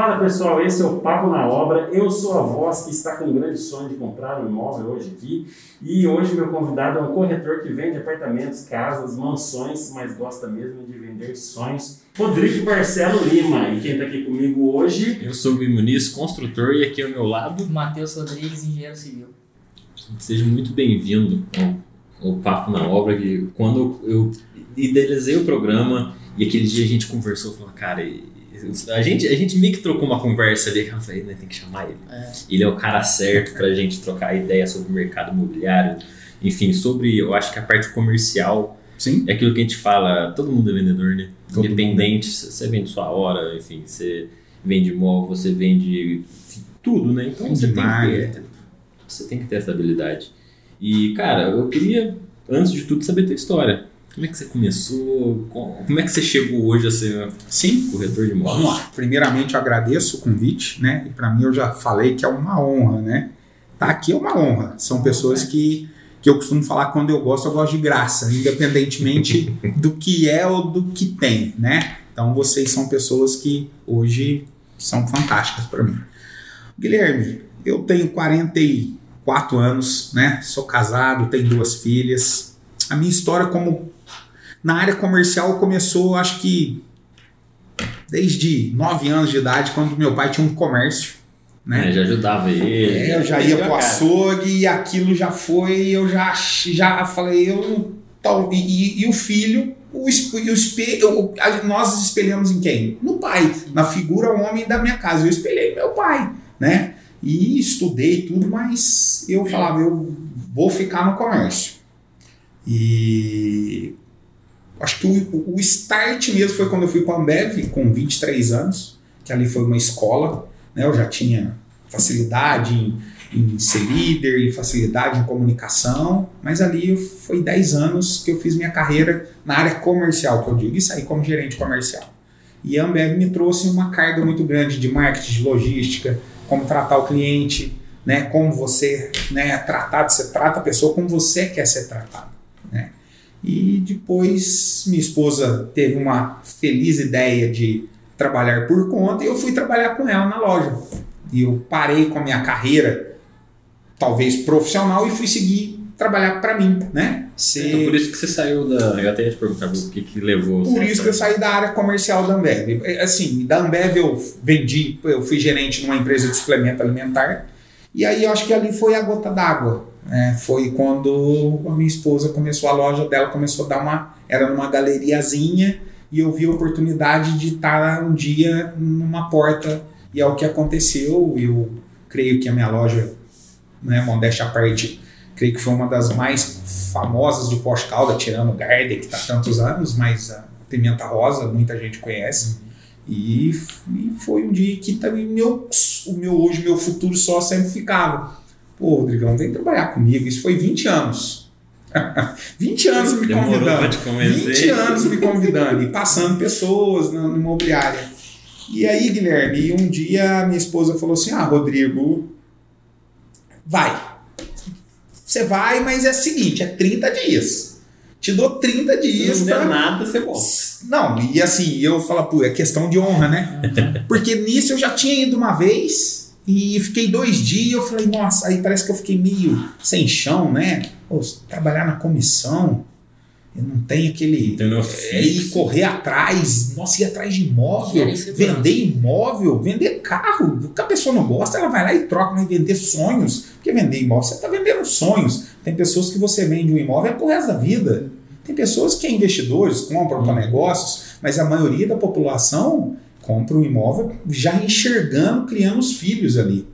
Fala pessoal, esse é o Papo na Obra. Eu sou a voz que está com um grande sonho de comprar um imóvel hoje aqui. E hoje meu convidado é um corretor que vende apartamentos, casas, mansões, mas gosta mesmo de vender sonhos. Rodrigo Marcelo Lima. E quem está aqui comigo hoje? Eu sou o Muniz, construtor, e aqui ao meu lado. Matheus Rodrigues, engenheiro civil. Seja muito bem-vindo ao, ao Papo na Obra. Que quando eu idealizei o programa e aquele dia a gente conversou, falou, cara, a gente, a gente meio que trocou uma conversa ali, eu falei, né, tem que chamar ele. É. Ele é o cara certo pra gente trocar ideia sobre o mercado imobiliário, enfim, sobre, eu acho que a parte comercial Sim. é aquilo que a gente fala, todo mundo é vendedor, né? Todo Independente, mundo. você vende sua hora, enfim, você vende imóvel, você vende tudo, né? Então você tem, ter, você tem que ter essa habilidade. E, cara, eu queria, antes de tudo, saber a tua história. Como é que você começou? Como é que você chegou hoje a ser Sim. corretor de imóveis? Vamos lá. Primeiramente, eu agradeço o convite, né? E para mim, eu já falei que é uma honra, né? Tá aqui é uma honra. São pessoas que, que eu costumo falar quando eu gosto, eu gosto de graça, independentemente do que é ou do que tem, né? Então, vocês são pessoas que hoje são fantásticas para mim. Guilherme, eu tenho 44 anos, né? Sou casado, tenho duas filhas. A minha história como na área comercial começou, acho que desde 9 anos de idade, quando meu pai tinha um comércio. Né? É, já ajudava ele. É, eu já ia pro açougue e aquilo já foi, eu já, já falei, eu tal, e, e o filho, o, o espelho, nós espelhamos em quem? No pai, na figura homem da minha casa. Eu espelhei meu pai, né? E estudei tudo, mas eu falava, eu vou ficar no comércio. E Acho que o, o start mesmo foi quando eu fui para a Ambev, com 23 anos, que ali foi uma escola. Né? Eu já tinha facilidade em, em ser líder e facilidade em comunicação, mas ali foi 10 anos que eu fiz minha carreira na área comercial, que eu digo, e saí como gerente comercial. E a Ambev me trouxe uma carga muito grande de marketing, de logística, como tratar o cliente, né, como você né, tratar, você trata a pessoa como você quer ser tratado. E depois minha esposa teve uma feliz ideia de trabalhar por conta e eu fui trabalhar com ela na loja. E eu parei com a minha carreira, talvez profissional, e fui seguir trabalhar para mim, né? Ser... Então por isso que você saiu da. Eu até ia te perguntar o que, que levou. Por isso que eu saí da área comercial da Ambev. É, assim, da Ambev eu vendi, eu fui gerente numa empresa de suplemento alimentar. E aí eu acho que ali foi a gota d'água é, foi quando a minha esposa começou a loja dela, começou a dar uma. Era numa galeriazinha e eu vi a oportunidade de estar um dia numa porta e é o que aconteceu. Eu creio que a minha loja, né, modéstia à parte, creio que foi uma das mais famosas de pós-calda, tirando o Garden, que está há tantos anos, mas a Pimenta Rosa muita gente conhece. E, e foi um dia que também meu, o meu hoje, meu futuro só sempre ficava Pô, Rodrigão, vem trabalhar comigo. Isso foi 20 anos. 20 anos me convidando. 20 anos me convidando e passando pessoas na, na imobiliária. E aí, Guilherme, um dia minha esposa falou assim: Ah, Rodrigo, vai. Você vai, mas é o seguinte: é 30 dias. Te dou 30 dias. Se não der nada, você volta. Não, e assim, eu falo, pô, é questão de honra, né? Porque nisso eu já tinha ido uma vez e fiquei dois dias, eu falei, nossa, aí parece que eu fiquei meio sem chão, né? Pô, trabalhar na comissão, eu não tenho aquele. É, ir correr atrás, nossa, ir atrás de imóvel, vender imóvel, vender carro. O que a pessoa não gosta, ela vai lá e troca, mas vender sonhos. Porque vender imóvel, você está vendendo sonhos. Tem pessoas que você vende um imóvel é pro resto da vida. Tem pessoas que é investidores, compram para negócios, mas a maioria da população compra um imóvel já enxergando, criando os filhos ali.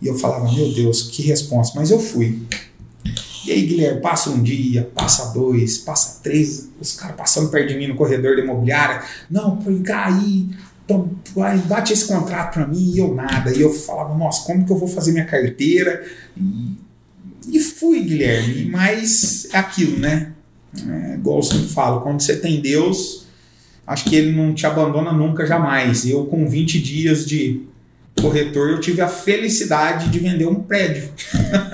E eu falava, meu Deus, que resposta, mas eu fui. E aí, Guilherme, passa um dia, passa dois, passa três, os caras passando perto de mim no corredor da imobiliária. Não, põe cá aí, bate esse contrato para mim e eu nada. E eu falava, nossa, como que eu vou fazer minha carteira? E, e fui, Guilherme, mas é aquilo, né? É, igual eu sempre falo, quando você tem Deus, acho que ele não te abandona nunca, jamais. Eu, com 20 dias de corretor, eu tive a felicidade de vender um prédio.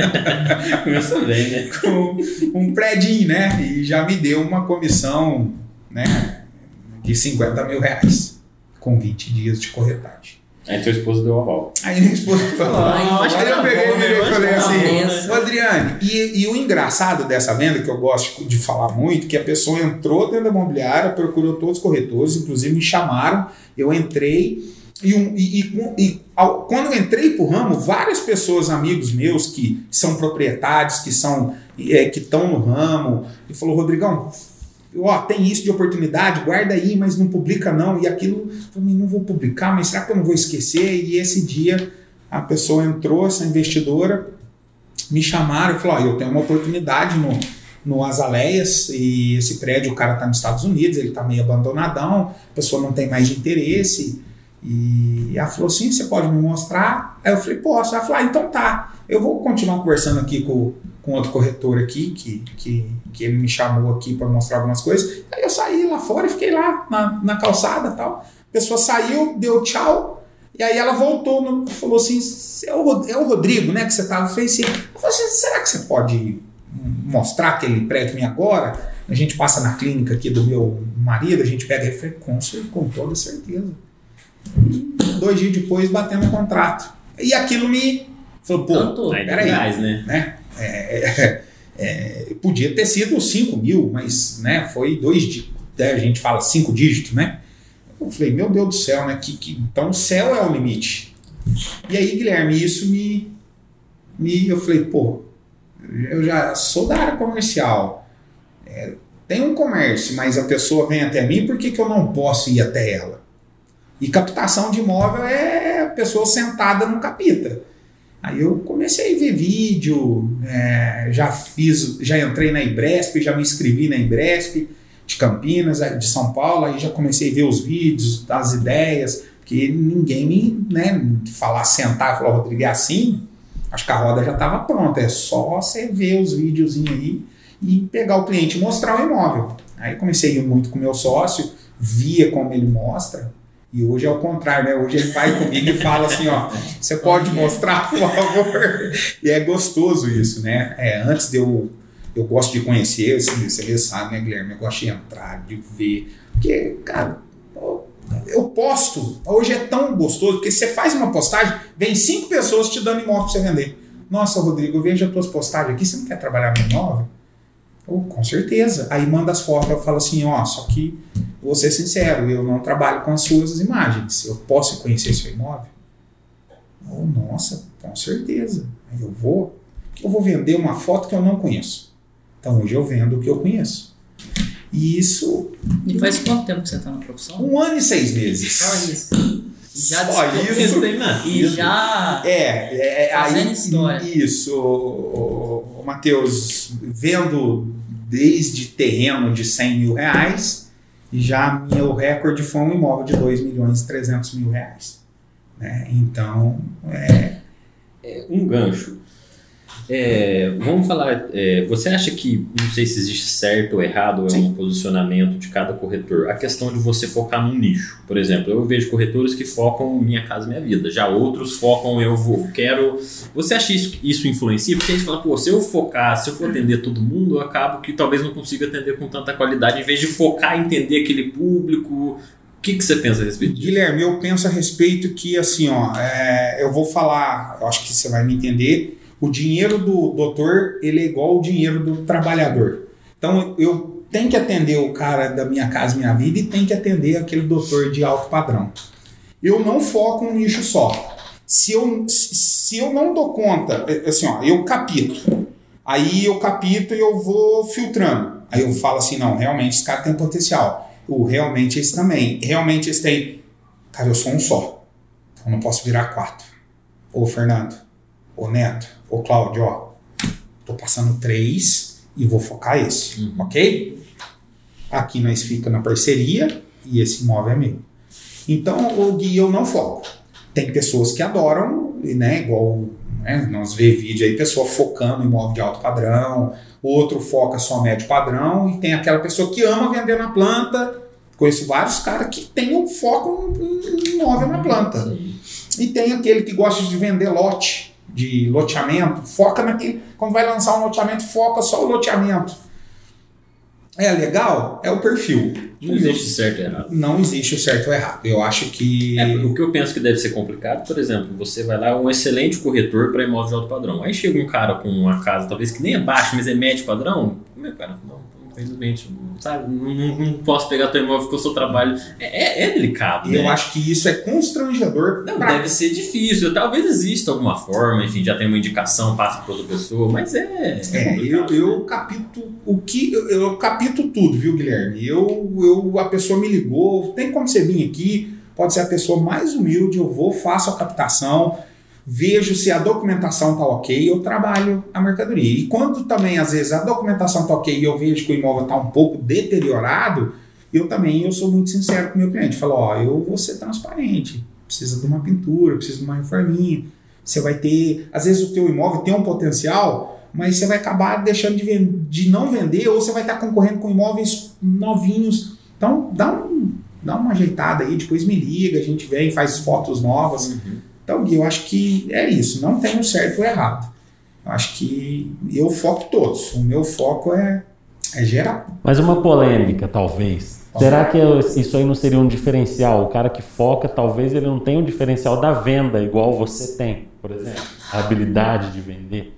Começou bem, né? com um prédio, né? E já me deu uma comissão, né? De 50 mil reais, com 20 dias de corretagem. Aí tua esposa deu aval. Aí minha esposa falou. "Ah, aí eu peguei bom, e falei assim, bom, "Ô, Adriane, e, e o engraçado dessa venda, que eu gosto de falar muito, que a pessoa entrou dentro da imobiliária, procurou todos os corretores, inclusive me chamaram, eu entrei, e, um- e- e- e ao- quando eu entrei pro ramo, várias pessoas, amigos meus, que são proprietários, que são é, que estão no ramo, e falou, Rodrigão, ó, tem isso de oportunidade, guarda aí, mas não publica não. E aquilo, falei, não vou publicar, mas será que eu não vou esquecer? E esse dia a pessoa entrou, essa investidora, me chamaram e falou, ó, eu tenho uma oportunidade no, no Azaleias e esse prédio, o cara está nos Estados Unidos, ele está meio abandonadão, a pessoa não tem mais interesse. E ela falou assim, você pode me mostrar? Aí eu falei, posso. Ela falou, ah, então tá. Eu vou continuar conversando aqui com, com outro corretor aqui, que, que, que ele me chamou aqui para mostrar algumas coisas. Aí eu saí lá fora e fiquei lá na, na calçada e tal. A pessoa saiu, deu tchau, e aí ela voltou, no, falou assim, é o, é o Rodrigo, né, que você tava, fez assim. Eu falei assim, será que você pode mostrar aquele prédio agora? A gente passa na clínica aqui do meu marido, a gente pega ele, eu falei, com, com toda certeza. E dois dias depois, batendo o contrato. E aquilo me falou, pô, Tanto. Peraí. né? né? É, é, podia ter sido 5 mil, mas né, foi dois dígitos. A gente fala cinco dígitos, né? Eu falei, meu Deus do céu, né? Que, que, então o céu é o limite. E aí, Guilherme, isso me, me. Eu falei, pô, eu já sou da área comercial. É, tem um comércio, mas a pessoa vem até mim, por que, que eu não posso ir até ela? E captação de imóvel é pessoa sentada no capita. Aí eu comecei a ver vídeo, é, já fiz, já entrei na Ibresp, já me inscrevi na Ibresp de Campinas, de São Paulo, aí já comecei a ver os vídeos, as ideias, que ninguém me, né, falar, sentar e falar, Rodrigo, é assim, acho que a roda já estava pronta, é só você ver os videozinhos aí e pegar o cliente e mostrar o imóvel. Aí comecei a ir muito com o meu sócio, via como ele mostra, e hoje é o contrário, né? Hoje ele vai comigo e fala assim, ó, você pode mostrar, por favor? E é gostoso isso, né? É, antes de eu eu gosto de conhecer, assim, você sabe, né, Guilherme? Eu gosto de entrar, de ver. Porque, cara, eu- posto. Hoje é tão gostoso, porque você faz uma postagem, vem cinco pessoas te dando imóvel pra você vender. Nossa, Rodrigo, eu vejo as tuas postagens aqui, você não quer trabalhar no imóvel? Oh, com certeza. Aí manda as fotos, eu falo assim, ó, só que vou ser sincero, eu não trabalho com as suas imagens. Eu posso conhecer seu imóvel? Oh, nossa, com certeza. Aí eu vou, eu vou vender uma foto que eu não conheço. Então hoje eu vendo o que eu conheço. E isso, E faz quanto tempo que você tá na profissão? um ano e seis meses. Só isso. Já Só isso? E já. É, é, Fazendo aí, história. Isso, o, Matheus, vendo desde terreno de 100 mil reais, e já meu recorde foi um imóvel de 2 milhões e 300 mil reais. né? Então, é, Um gancho. É, vamos falar. é, você acha que, não sei se existe certo ou errado, ou é um posicionamento de cada corretor, a questão de você focar num nicho. Por exemplo, eu vejo corretores que focam Minha Casa Minha Vida, já outros focam Eu Vou, Quero. Você acha isso, isso influencia? Porque a gente fala, pô, se eu focar, se eu for atender todo mundo, eu acabo que talvez não consiga atender com tanta qualidade, em vez de focar em entender aquele público. O que, que você pensa a respeito disso? Guilherme, eu penso a respeito que, assim, ó, é, eu vou falar, eu acho que você vai me entender. O dinheiro do doutor, ele é igual ao dinheiro do trabalhador. Então, eu tenho que atender o cara da minha casa, minha vida, e tenho que atender aquele doutor de alto padrão. Eu não foco um nicho só. Se eu, se eu não dou conta, é, assim, ó, eu capito. Aí eu capito e eu vou filtrando. Aí eu falo assim, não, realmente esse cara tem potencial. O realmente esse também. Realmente esse tem. Cara, eu sou um só. Então não posso virar quatro. Ô Fernando, ô Neto, ô Cláudio, ó. Tô passando três e vou focar esse. Uhum. Ok? Aqui nós fica na parceria e esse imóvel é meu. Então, o Gui, eu não foco. Tem pessoas que adoram, né? Igual né, nós vê vídeo aí, pessoa focando em imóvel de alto padrão, outro foca só médio padrão, e tem aquela pessoa que ama vender na planta. Conheço vários caras que têm um foco em imóvel na planta. E tem aquele que gosta de vender lote, de loteamento, foca naquele. Quando vai lançar um loteamento, foca só o loteamento. É legal? É o perfil. Não existe certo e errado. Não existe o certo ou errado. Eu acho que. É, o que eu penso que deve ser complicado, por exemplo, você vai lá, um excelente corretor para imóvel de alto padrão. Aí chega um cara com uma casa, talvez que nem é baixo, mas é médio padrão. Como é, cara? Não, infelizmente, sabe? Não, não, posso pegar teu imóvel porque o seu trabalho. É, é, é delicado. Eu né? acho que isso é constrangedor. Não, pra- deve ser difícil. Talvez exista alguma forma, enfim, já tem uma indicação, passa para outra pessoa, mas é. É, eu, complicado. eu capito o que. Eu, eu capito tudo, viu, Guilherme? Eu, eu, a pessoa me ligou, tem como você vir aqui, pode ser a pessoa mais humilde, eu vou, faço a captação, vejo se a documentação tá ok, eu trabalho a mercadoria. E quando também, às vezes, a documentação tá ok e eu vejo que o imóvel tá um pouco deteriorado, eu também eu sou muito sincero com o meu cliente. Falo, ó, eu vou ser transparente. Precisa de uma pintura, precisa de uma reforminha. Você vai ter. Às vezes o teu imóvel tem um potencial, mas você vai acabar deixando de, de não vender, ou você vai estar concorrendo com imóveis novinhos. Então, dá, um, dá uma ajeitada aí, depois me liga, a gente vem, faz fotos novas. Uhum. Então, Gui, eu acho que é isso, não tem um certo ou errado. Eu acho que eu foco todos. O meu foco é, é geral. Mas uma polêmica, talvez. Será que isso aí não seria um diferencial? O cara que foca, talvez ele não tenha um diferencial da venda, igual você tem, por exemplo. A habilidade de vender.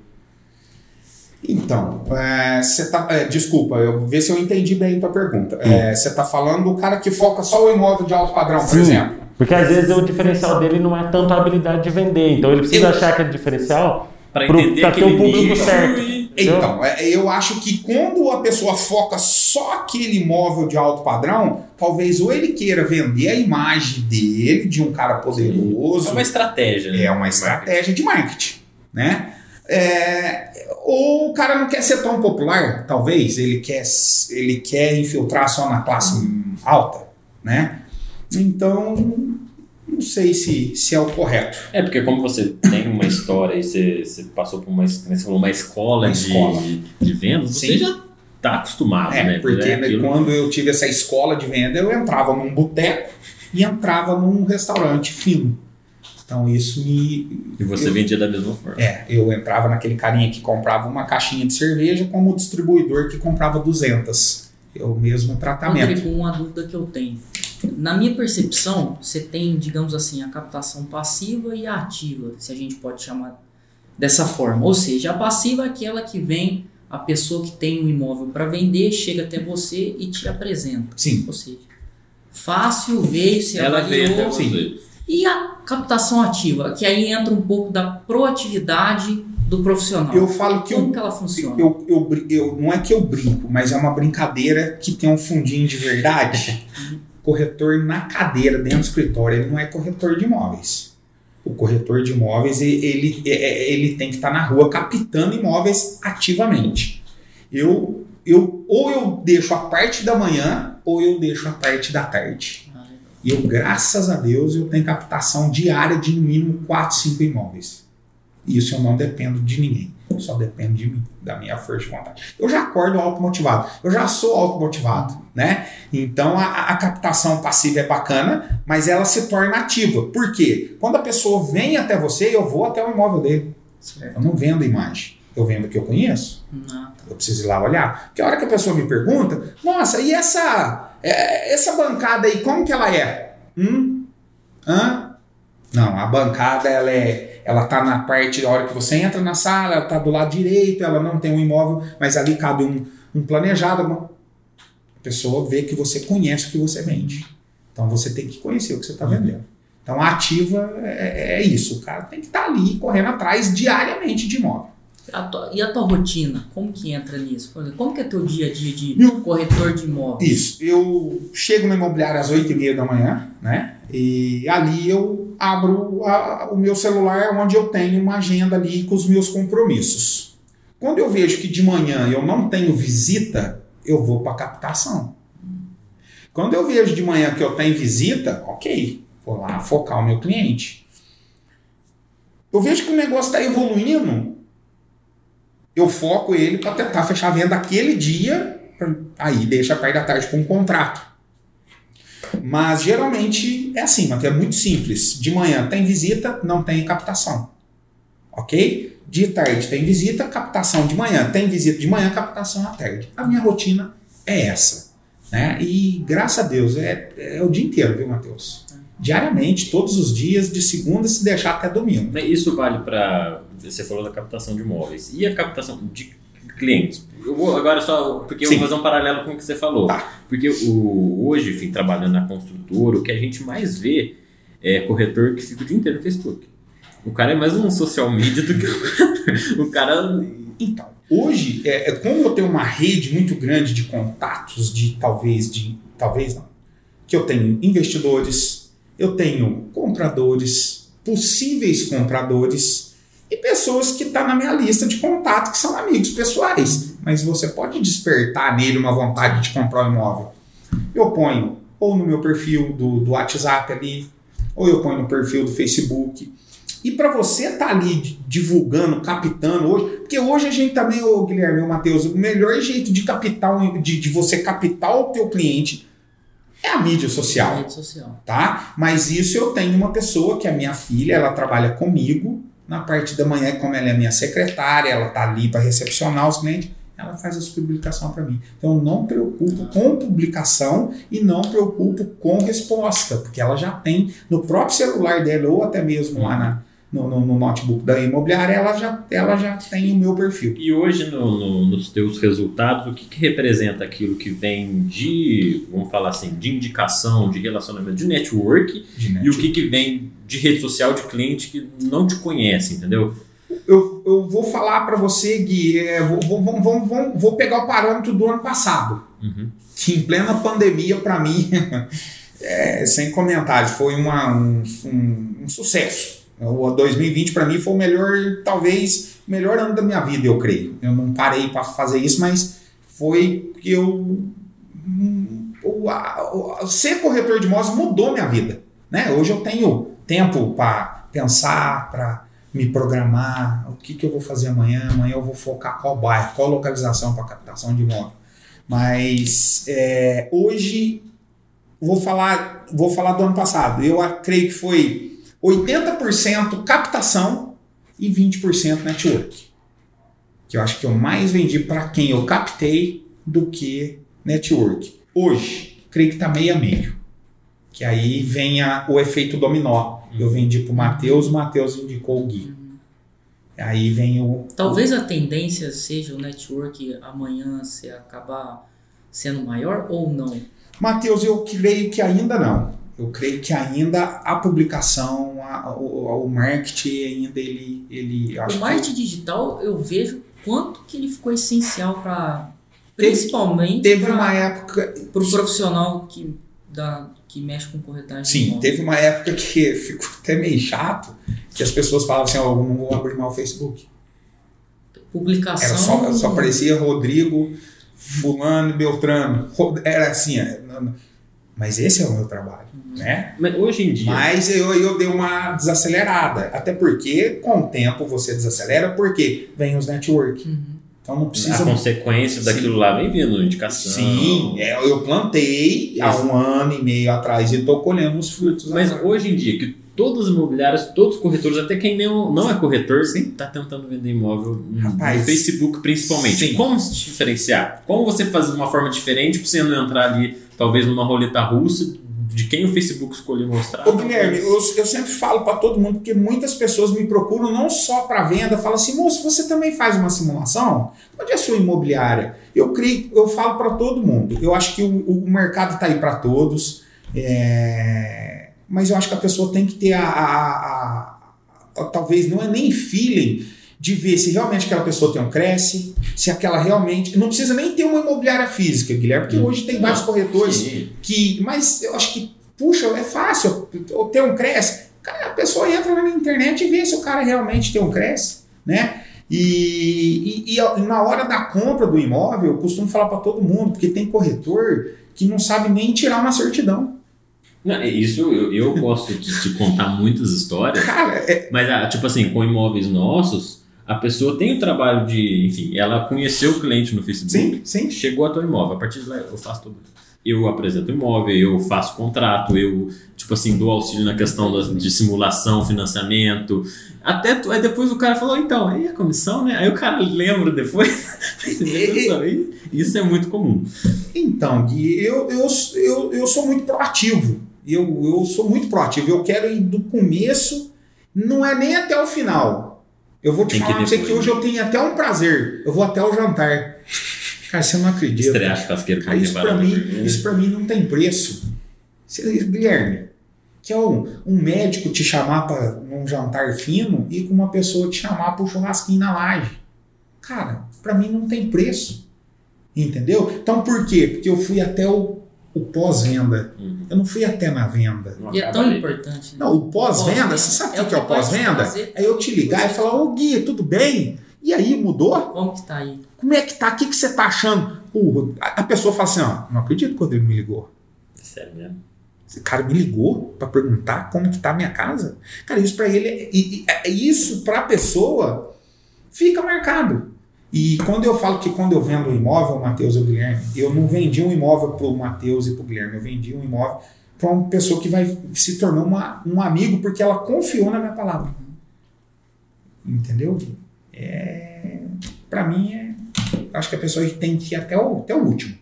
Então, é, você tá. é, desculpa, eu ver se eu entendi bem a tua pergunta. É, Você está falando do cara que foca só o imóvel de alto padrão, por Sim. exemplo. Porque às vezes o diferencial dele não é tanto a habilidade de vender. Então ele precisa Eu- achar aquele diferencial Pra pro- entender pra ter o público nicho certo. Então, é, eu acho que quando a pessoa foca só aquele imóvel de alto padrão, talvez ou ele queira vender a imagem dele de um cara poderoso. É uma estratégia, né? É uma estratégia de marketing, né? É, ou o cara não quer ser tão popular, talvez, ele quer, ele quer infiltrar só na classe alta, né? Então, não sei se, se é o correto. É, porque como você tem uma história e você, você passou por uma, você uma escola, Uma de, escola. de vendas, Sim. você já tá acostumado, É, né? porque É né, quando eu tive essa escola de venda, eu entrava num boteco e entrava num restaurante fino. Então isso me. E você eu- vendia da mesma forma. É, eu entrava naquele carinha que comprava uma caixinha de cerveja como o distribuidor que comprava 200. É o mesmo tratamento. Rodrigo, uma dúvida que eu tenho. Na minha percepção, você tem, digamos assim, a captação passiva e a ativa, se a gente pode chamar dessa forma. Ou seja, a passiva é aquela que vem a pessoa que tem um imóvel para vender, chega até você e te apresenta. Sim. Ou seja, fácil, veio, se Ela avaliou. sim. E a captação ativa, que aí entra um pouco da proatividade do profissional. Eu falo que Como eu, que ela funciona? eu, eu, eu- não é que eu brinco, mas é uma brincadeira que tem um fundinho de verdade. Corretor na cadeira dentro do escritório, ele não é corretor de imóveis. O corretor de imóveis, ele, ele tem que estar na rua captando imóveis ativamente. Eu, eu, ou eu deixo a parte da manhã, ou eu deixo a parte da tarde. E eu, graças a Deus, eu tenho captação diária de no mínimo 4, 5 imóveis. Isso eu não dependo de ninguém. Só depende de mim, da minha força de vontade. Eu já acordo automotivado. Eu já sou automotivado, né? Então a, a captação passiva é bacana, mas ela se torna ativa. Por quê? Quando a pessoa vem até você, eu vou até o imóvel dele. Eu não vendo imagem. Eu vendo o que eu conheço. Tá. Eu preciso ir lá olhar. Porque a hora que a pessoa me pergunta, nossa, e essa, é, essa bancada aí, como que ela é? Hum? Hã? Não, a bancada ela é, ela tá na parte da hora que você entra na sala, ela tá do lado direito, ela não tem um imóvel, mas ali cabe um, um planejado. uma- A pessoa vê que você conhece o que você vende. Então você tem que conhecer o que você está vendendo. Então a ativa é, é isso, o cara tem que estar ali correndo atrás diariamente de imóvel. A tua- e a tua rotina, como que entra nisso? Como que é teu dia a dia de Meu- corretor de imóveis? Isso. Eu chego no imobiliário às 8 e meia da manhã, né? E ali eu abro a- o meu celular onde eu tenho uma agenda ali com os meus compromissos. Quando eu vejo que de manhã eu não tenho visita, eu vou para captação. Quando eu vejo de manhã que eu tenho visita, ok, vou lá focar o meu cliente. Eu vejo que o negócio está evoluindo, eu foco ele para tentar fechar a venda aquele dia Aí deixa a parte da tarde para um contrato. Mas geralmente é assim, mas é muito simples. De manhã tem visita, não tem captação. Ok? De tarde tem visita, captação de manhã. Tem visita de manhã, captação à tarde. A minha rotina é essa. Né? E graças a Deus, é, é o dia inteiro, viu, Matheus? Diariamente, todos os dias, de segunda, se deixar até domingo. Isso vale para. Você falou da captação de imóveis. E a captação de clientes? Eu vou agora só. Porque eu Sim. vou fazer um paralelo com o que você falou. Tá. Porque o, hoje, enfim, trabalhando na construtora, o que a gente mais vê é corretor que fica o dia inteiro no Facebook. O cara é mais um social media do que o corretor. O cara. Então, hoje, é, é como eu tenho uma rede muito grande de contatos, de talvez, de talvez não, que eu tenho investidores, eu tenho compradores, possíveis compradores e pessoas que estão na minha lista de contato que são amigos pessoais. Mas você pode despertar nele uma vontade de comprar um imóvel. Eu ponho ou no meu perfil do, do WhatsApp ali, ou eu ponho no perfil do Facebook. E para você estar ali di- divulgando, captando hoje, porque hoje a gente também, ô Guilherme, ô Matheus, o melhor jeito de captar, um- de, de você captar o teu cliente é a mídia social Rede social. tá? Mas isso eu tenho uma pessoa que é minha filha, ela trabalha comigo na parte da manhã, como ela é minha secretária, ela tá ali para recepcionar os clientes, ela faz as publicações para mim. Então eu não preocupo com publicação e não preocupo com resposta, porque ela já tem no próprio celular dela ou até mesmo lá na- no, no- no notebook da imobiliária, ela já, ela já tem o meu perfil. E hoje, no- no- nos teus resultados, o que, que representa aquilo que vem de, vamos falar assim, de indicação, de relacionamento, de network, De e o que, que vem de rede social de cliente que não te conhece, entendeu? eu, eu vou falar para você, Gui, é, vou, vou, vou, vou, vou- vou pegar o parâmetro do ano passado. Uhum. que em plena pandemia, para mim, é, sem comentários, foi uma- um, um- um sucesso. O 2020 para mim foi o melhor, talvez, o melhor ano da minha vida, eu creio. Eu não parei para fazer isso, mas foi que eu. ser corretor de imóveis mudou minha vida. Né? Hoje eu tenho tempo para pensar, para me programar, o que, que eu vou fazer amanhã, amanhã eu vou focar qual bairro, qual localização para captação de imóvel. Mas é, hoje vou falar, vou falar do ano passado. Eu creio que foi 80% captação e 20% network. Que eu acho que eu mais vendi para quem eu captei do que network. Hoje, creio que está meio a meio. Que aí vem a- o efeito dominó. Eu vendi para o Matheus, o Matheus indicou o Gui. Aí vem o. Talvez a tendência seja o network amanhã se acabar sendo maior ou não. Matheus, eu creio que ainda não. Eu creio que ainda a publicação, a- o, o marketing ainda ele, ele O que- marketing digital eu vejo quanto que ele ficou essencial para Teve- principalmente teve para uma época, o profissional que, da, que mexe com corretagem. sim, teve uma época que ficou até meio chato, que as pessoas falavam assim, ó, eu não vou abrir mais o Facebook. Publicação. Era só, só aparecia Rodrigo, fulano e Beltrano. Era assim, é. Mas esse é o meu trabalho, né? Mas hoje em dia. Mas eu, eu dei uma desacelerada. Até porque, com o tempo, você desacelera, porque vem os network. Uhum. Então não a precisa. consequência daquilo lá vem vindo, indicação. Sim, é, eu plantei há um ano e meio atrás e estou colhendo os frutos. Mas agora. hoje em dia, que todos os imobiliários, todos os corretores, até quem não, não é corretor, Sim. está tentando vender imóvel no Rapaz, Facebook principalmente. sim. Como se diferenciar? Como você fazer de uma forma diferente para você não entrar ali, talvez numa roleta russa, de quem o Facebook escolheu mostrar? Ô Guilherme, eu, eu sempre falo para todo mundo, porque muitas pessoas me procuram não só para venda, falam assim, moço, você também faz uma simulação? Onde é a sua imobiliária? Eu creio, eu falo para todo mundo. Eu acho que o, o mercado está aí para todos, é, mas eu acho que a pessoa tem que ter a, a- a- a- talvez não é nem feeling de ver se realmente aquela pessoa tem um cresce, se aquela realmente. Não precisa nem ter uma imobiliária física, Guilherme, porque Hum. hoje tem vários corretores Sim. que, mas eu acho que, puxa, é fácil ter um cresce. Cara, a pessoa entra na internet e vê se o cara realmente tem um cresce, né? E, e- e na hora da compra do imóvel, eu costumo falar para todo mundo, porque tem corretor que não sabe nem tirar uma certidão. Não, é isso eu, eu gosto de te contar muitas histórias, Cara, é, mas ah, tipo assim, com imóveis nossos, a pessoa tem o trabalho de, enfim, ela conheceu o cliente no Facebook, sim, sim. chegou até o imóvel, a partir de lá eu faço tudo. Eu apresento imóvel, eu faço contrato, eu, tipo assim, dou auxílio na questão de simulação, financiamento. Até aí depois o cara falou, então, aí a comissão, né? Aí o cara lembra depois. Isso é muito comum. Então, Gui, eu, eu, eu, eu sou muito proativo. Eu, eu sou muito proativo. Eu quero ir do começo, não é nem até o final. Eu vou te Tem falar pra você que hoje eu tenho até um prazer. Eu vou até o jantar. Cara, você não acredita. Estrear churrasqueiro Cara, isso pra, mim, isso pra mim não tem preço. Você- Guilherme, que é um, um médico te chamar para um jantar fino e com uma pessoa te chamar para um churrasquinho na laje. Cara, pra mim não tem preço. Entendeu? Então por quê? Porque eu fui até o, o pós-venda. Uhum. Eu não fui até na venda. Não E é tão ali. importante. né? Não, o pós-venda, Pós-venda você sabe o é que, que é o o pós-venda? É eu te ligar e falar, ô Gui, tudo bem? E aí, mudou? Como que tá aí? Como é que tá? O que, que você tá achando? Pô, a a pessoa fala assim, ó, não acredito que o Rodrigo me ligou. Sério mesmo. Esse cara me ligou pra perguntar como que tá a minha casa. Cara, isso pra ele, é- e- e- é- isso pra pessoa fica marcado. E quando eu falo que quando eu vendo um imóvel, o Matheus e o Guilherme, eu não vendi um imóvel pro Matheus e pro Guilherme, eu vendi um imóvel para uma pessoa que vai se tornar uma, um amigo porque ela confiou na minha palavra. Entendeu? É, para mim, é, acho que a pessoa tem que ir até o, até o último.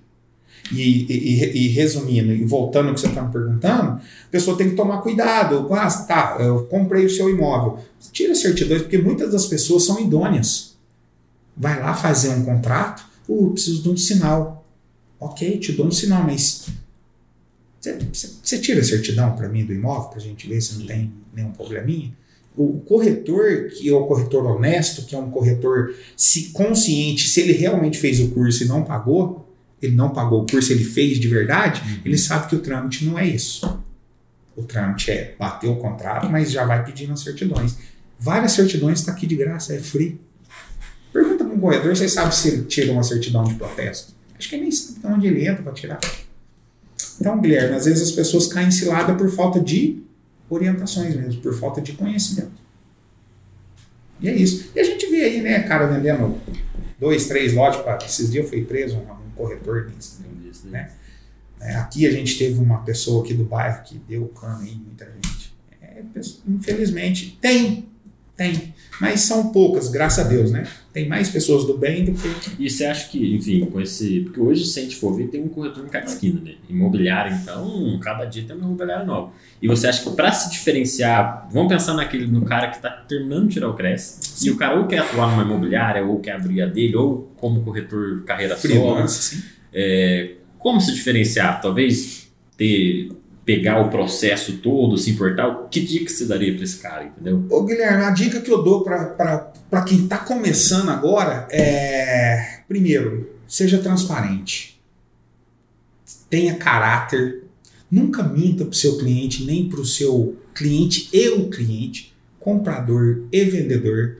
E, e- e- e resumindo, e voltando ao que você está me perguntando, a pessoa tem que tomar cuidado. Ah, tá, eu comprei o seu imóvel. Tira certidões, porque muitas das pessoas são idôneas. Vai lá fazer um contrato, uh, preciso de um sinal. Ok, te dou um sinal, mas você- tira a certidão para mim do imóvel, para a gente ver se não tem nenhum probleminha? O corretor, que é o corretor honesto, que é um corretor se consciente, se ele realmente fez o curso e não pagou, ele não pagou o curso, ele fez de verdade, ele sabe que o trâmite não é isso. O trâmite é bater o contrato, mas já vai pedindo as certidões. Várias certidões está aqui de graça, é free. Corretor, você sabe se ele tira uma certidão de protesto? Acho que ele nem sabe de onde ele entra para tirar. Então, Guilherme, às vezes as pessoas caem em cilada por falta de orientações mesmo, por falta de conhecimento. E é isso. E a gente vê aí, né, cara vendendo dois, três lotes. Pra... Esses dias eu fui preso, um, corretor nisso. Né? É, aqui a gente teve uma pessoa aqui do bairro que deu cano em muita gente. É, infelizmente, tem, tem. Mas são poucas, graças a Deus, né? Tem mais pessoas do bem do que. E você acha que, enfim, com esse. Porque hoje, se a gente for ver, tem um corretor em cada esquina, né? Imobiliário, então, cada dia tem uma imobiliária nova. E você acha que para se diferenciar, vamos pensar naquele, no cara que está terminando de tirar o CRES, se o cara ou quer atuar numa imobiliária, ou quer abrir a dele, ou como corretor carreira solo, Freelance, sim. é, como se diferenciar? Talvez ter, pegar o processo todo, se importar, que dica você daria para esse cara, entendeu? Ô Guilherme, a dica que eu dou para quem está começando agora é: primeiro, seja transparente, tenha caráter, nunca minta para o seu cliente, nem para o seu cliente e o cliente, comprador e vendedor.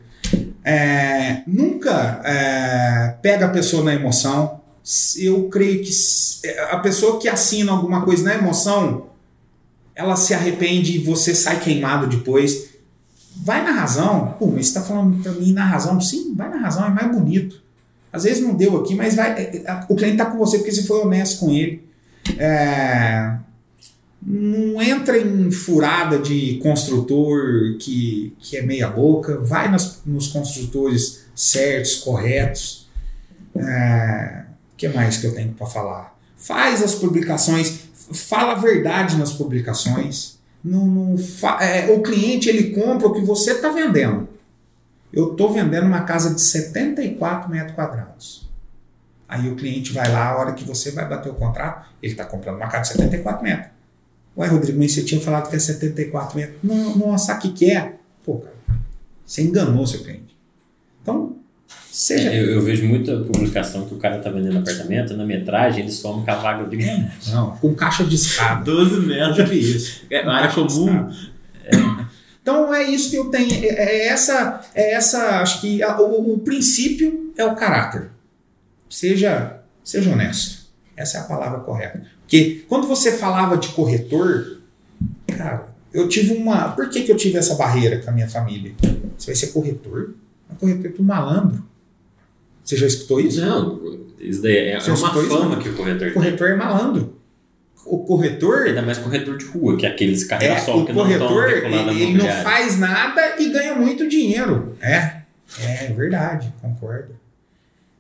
É, nunca é, pega a pessoa na emoção. Eu creio que s- a pessoa que assina alguma coisa na emoção, ela se arrepende e você sai queimado depois. Vai na razão. Pô, mas você tá falando pra mim na razão? Sim, vai na razão, é mais bonito. Às vezes não deu aqui, mas vai. é, é, O cliente tá com você porque você foi honesto com ele. É, não entra em furada de construtor que, que é meia boca. Vai nas- nos construtores certos, corretos. É, o que mais que eu tenho para falar? Faz as publicações, fala a verdade nas publicações. Não, não fa- é, o cliente ele compra o que você está vendendo. Eu estou vendendo uma casa de 74 metros quadrados. Aí o cliente vai lá, a hora que você vai bater o contrato, ele está comprando uma casa de 74 metros. Ué, Rodrigo, mas você tinha falado que é 74 metros. Não, o que que é? Pô, cara, você enganou seu cliente. Então, seja. É, eu, eu vejo muita publicação que o cara tá vendendo apartamento, na metragem ele some com a vaga de Não, com caixa de escada. 12 Eu metros. vi isso. É, área Caixa de comum. escada. Então é isso que eu tenho. É, é essa, é essa. Acho que a- o, o princípio é o caráter. Seja, seja honesto. Essa é a palavra correta. Porque quando você falava de corretor, cara, eu tive uma. Por que, que eu tive essa barreira com a minha família? Você vai ser corretor? Mas corretor é tudo malandro. Você já escutou isso? Não, isso daí é, é uma isso, fama não? que o corretor tem. Corretor é malandro. o corretor. Ainda mais corretor de rua, que é aqueles carreira É, solo o que não estão corretor, vinculados à ele, ele não faz nada e ganha muito dinheiro. É, é verdade, concordo.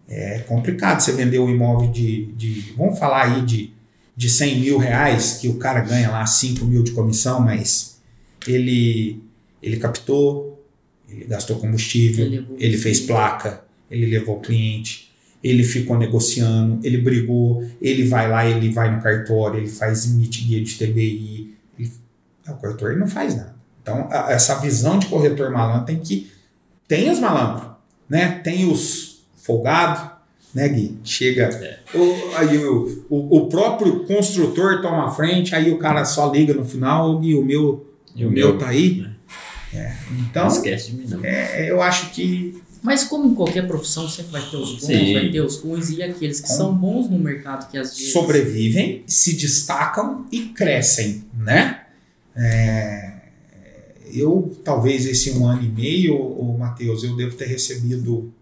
É complicado você vender um imóvel de, de vamos falar aí de, de 100 mil reais, que o cara ganha lá 5 mil de comissão, mas ele, ele captou, ele gastou combustível, Ele levou- ele fez placa, ele levou o cliente, ele ficou negociando, ele brigou, ele vai lá, ele vai no cartório, ele faz mitiguia de TBI. Ele, é, o corretor ele não faz nada. Então, a- essa visão de corretor malandro tem que. Tem os malandros, né? Tem os folgados, né, Gui? Chega. O, aí o, o, o próprio construtor toma a frente, aí o cara só liga no final e o meu, E o meu meu? tá aí. É, Então, Não esquece de mim, não. é, eu acho que Mas como em qualquer profissão, sempre vai ter os bons, Sim. vai ter os ruins e aqueles que Com- são bons no mercado, que às vezes... sobrevivem, se destacam e crescem, né? É, eu, talvez esse um ano e meio, o Matheus, eu devo ter recebido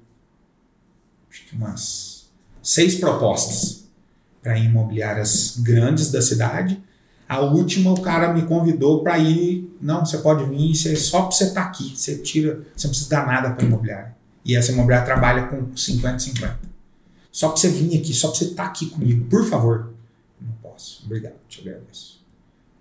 acho que umas seis propostas para imobiliárias grandes da cidade. A última, o cara me convidou para ir. Não, você pode vir, você, só para você estar aqui. Você tira, você não precisa dar nada para imobiliária. E essa imobiliária trabalha com 50-50. Só para você vir aqui, só para você estar aqui comigo, por favor. Não posso. Obrigado, te agradeço.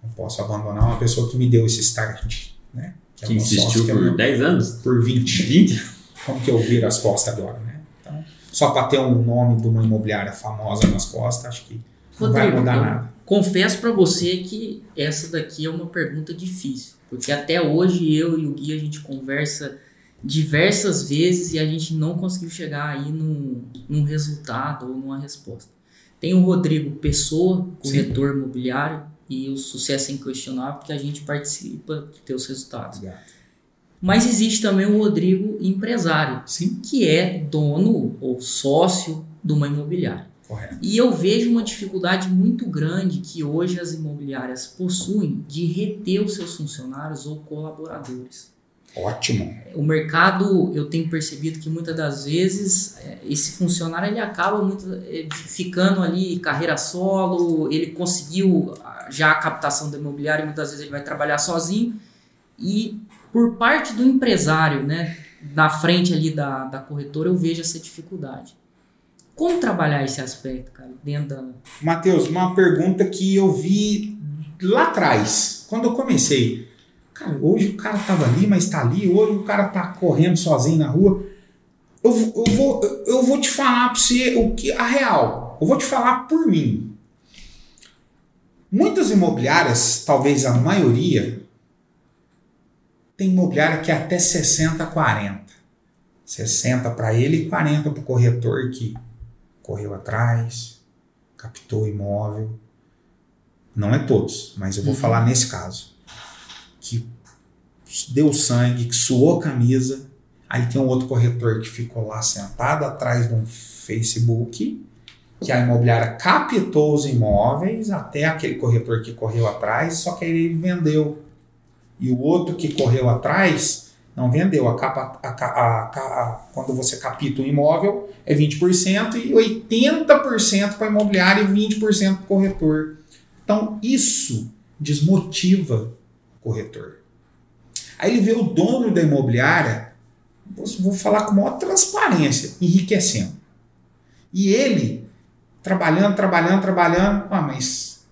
Não posso abandonar uma pessoa que me deu esse start, né? é o Que meu sócio, insistiu que é por meu- 10 anos? por 20. 20? Como que eu viro as costas agora, né? Então, só para ter um nome de uma imobiliária famosa nas costas, acho que não vai Rodrigo, mudar nada. confesso pra você que essa daqui é uma pergunta difícil, porque até hoje eu e o Gui a gente conversa diversas vezes e a gente não conseguiu chegar aí num, num resultado ou numa resposta. Tem o Rodrigo Pessoa, corretor imobiliário, e o sucesso é inquestionável porque a gente participa de ter os resultados. Obrigado. Mas existe também o Rodrigo empresário, Sim, que é dono ou sócio de uma imobiliária. correto. E eu vejo uma dificuldade muito grande que hoje as imobiliárias possuem de reter os seus funcionários ou colaboradores. Ótimo. O mercado, eu tenho percebido que muitas das vezes eh, esse funcionário ele acaba muito eh, ficando ali carreira solo, ele conseguiu ah, já a captação da imobiliária, muitas vezes ele vai trabalhar sozinho e por parte do empresário, né, na frente ali da, da corretora, eu vejo essa dificuldade. Como trabalhar esse aspecto, cara, dentro da, Matheus, uma pergunta que eu vi lá atrás, quando eu comecei. Cara, hoje o cara tava ali, mas tá ali. Hoje o cara tá correndo sozinho na rua. Eu, eu, vou, eu vou te falar pra você o que a real. Eu vou te falar por mim. Muitas imobiliárias, talvez a maioria, tem imobiliária que é até 60 40. 60 para ele e 40 para o corretor que correu atrás, captou o imóvel. Não é todos, mas eu vou Uhum. falar nesse caso. Deu sangue, que suou camisa. Aí tem um outro corretor que ficou lá sentado atrás de um Facebook, que a imobiliária captou os imóveis até aquele corretor que correu atrás, só que ele vendeu. E o outro que correu atrás não vendeu. A capa, a a a- quando você capita o imóvel, é 20% e 80% para a imobiliária e 20% para o corretor. Então, isso desmotiva o corretor. Aí ele vê o dono da imobiliária, vou, falar com maior transparência, enriquecendo. E ele, trabalhando, trabalhando, trabalhando, ah, mas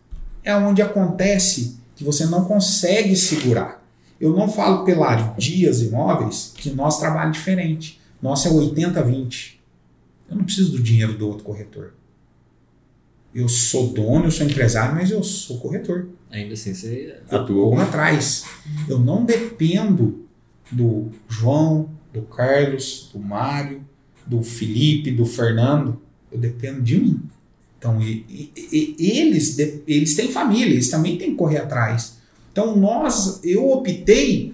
é onde acontece que você não consegue segurar. Eu não falo pela Dias Imóveis que nós trabalhamos diferente. Nosso é 80-20. Eu não preciso do dinheiro do outro corretor. Eu sou dono, eu sou empresário, mas eu sou corretor. Ainda assim, você Eu atua corro atrás. Eu não dependo do João, do Carlos, do Mário, do Felipe, do Fernando. Eu dependo de mim. Então, e- e- e- eles, eles têm família, eles também têm que correr atrás. Então, nós, eu optei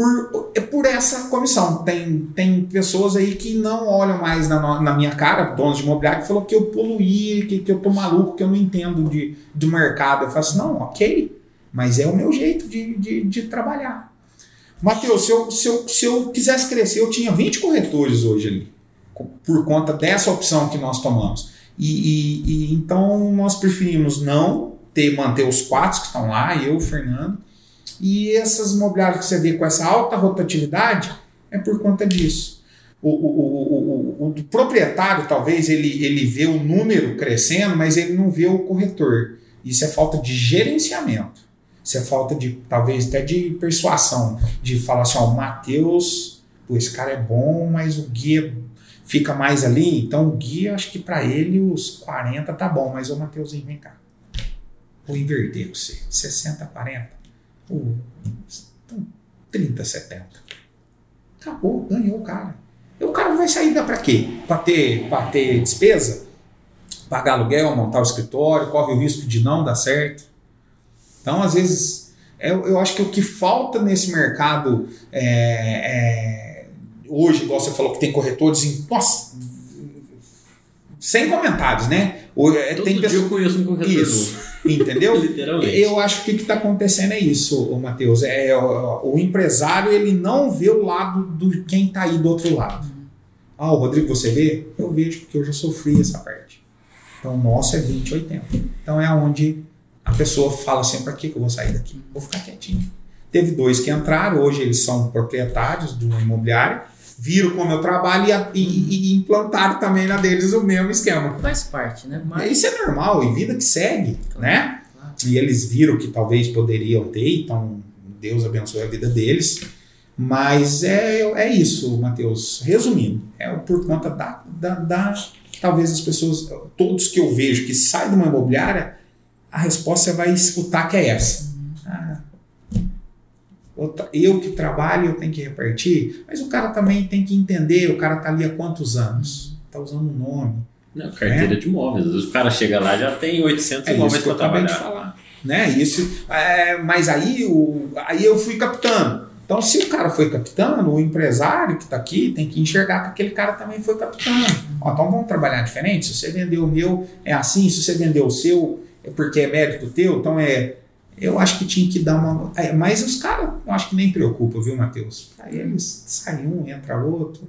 por, é por essa comissão. Tem, tem pessoas aí que não olham mais na, na minha cara, donos de imobiliário, que falou que eu poluí, que, que eu tô maluco, que eu não entendo de, de mercado. Eu falo assim, não, ok, mas é o meu jeito de, de, de trabalhar. Matheus, se eu, se, eu, se eu quisesse crescer, eu tinha 20 corretores hoje ali, por conta dessa opção que nós tomamos. E, e- e então nós preferimos não ter, manter os quatro que estão lá, eu, Fernando. E essas imobiliárias que você vê com essa alta rotatividade é por conta disso. O, o, o, o, proprietário, talvez, ele, ele vê o número crescendo, mas ele não vê o corretor. Isso é falta de gerenciamento. Isso é falta de, talvez, até de persuasão. De falar assim, ó, o Matheus, esse cara é bom, mas o guia fica mais ali. Então, o guia, acho que para ele, os 40 tá bom, mas o Matheusinho, vem cá. Vou inverter com você. 60, 40. Pô, 30, 70. Acabou, ganhou o cara. E o cara vai sair da para quê? Para ter, pra ter despesa? Pagar aluguel, montar o escritório, corre o risco de não dar certo. Então, às vezes, eu, eu acho que o que falta nesse mercado é, é, hoje, igual você falou que tem corretores em. Nossa, sem comentários, né? É, Todo tem dia pessoa, eu conheço um corretor. Isso. Entendeu? Literalmente. Eu acho que o que está acontecendo é isso, Matheus. É, o, o, empresário ele não vê o lado do quem está aí do outro lado. Ah, o Rodrigo, você vê? Eu vejo porque eu já sofri essa parte. Então, o nosso é 20, 80. Então, é onde a pessoa fala assim: para que eu vou sair daqui? Vou ficar quietinho. Teve dois que entraram, hoje eles são proprietários de uma imobiliária, viram como eu trabalho e, e, e, implantaram também na deles o mesmo esquema. Faz parte, né? Mas... Isso é normal, e vida que segue, claro, né? Claro. E eles viram que talvez poderiam ter, então Deus abençoe a vida deles. Mas é, é isso, Mateus. Resumindo, é por conta da, da, da talvez as pessoas, todos que eu vejo que saem de uma imobiliária, a resposta você vai escutar que é essa. Ah, eu que trabalho, eu tenho que repartir, mas o cara também tem que entender, o cara está ali há quantos anos? Está usando um nome. Não, carteira né? de imóveis. Às vezes o cara chega lá já tem 800 é imóveis para trabalhar. De falar, né? Isso, é, mas aí, o, aí eu fui captando. Então, se o cara foi captando, o empresário que está aqui tem que enxergar que aquele cara também foi captando. Ó, então vamos trabalhar diferente. Se você vendeu o meu, é assim. Se você vendeu o seu, é porque é mérito teu, então é. Eu acho que tinha que dar uma. É, mas os caras, eu acho que nem preocupa, viu, Matheus? Aí eles saem um, entra outro.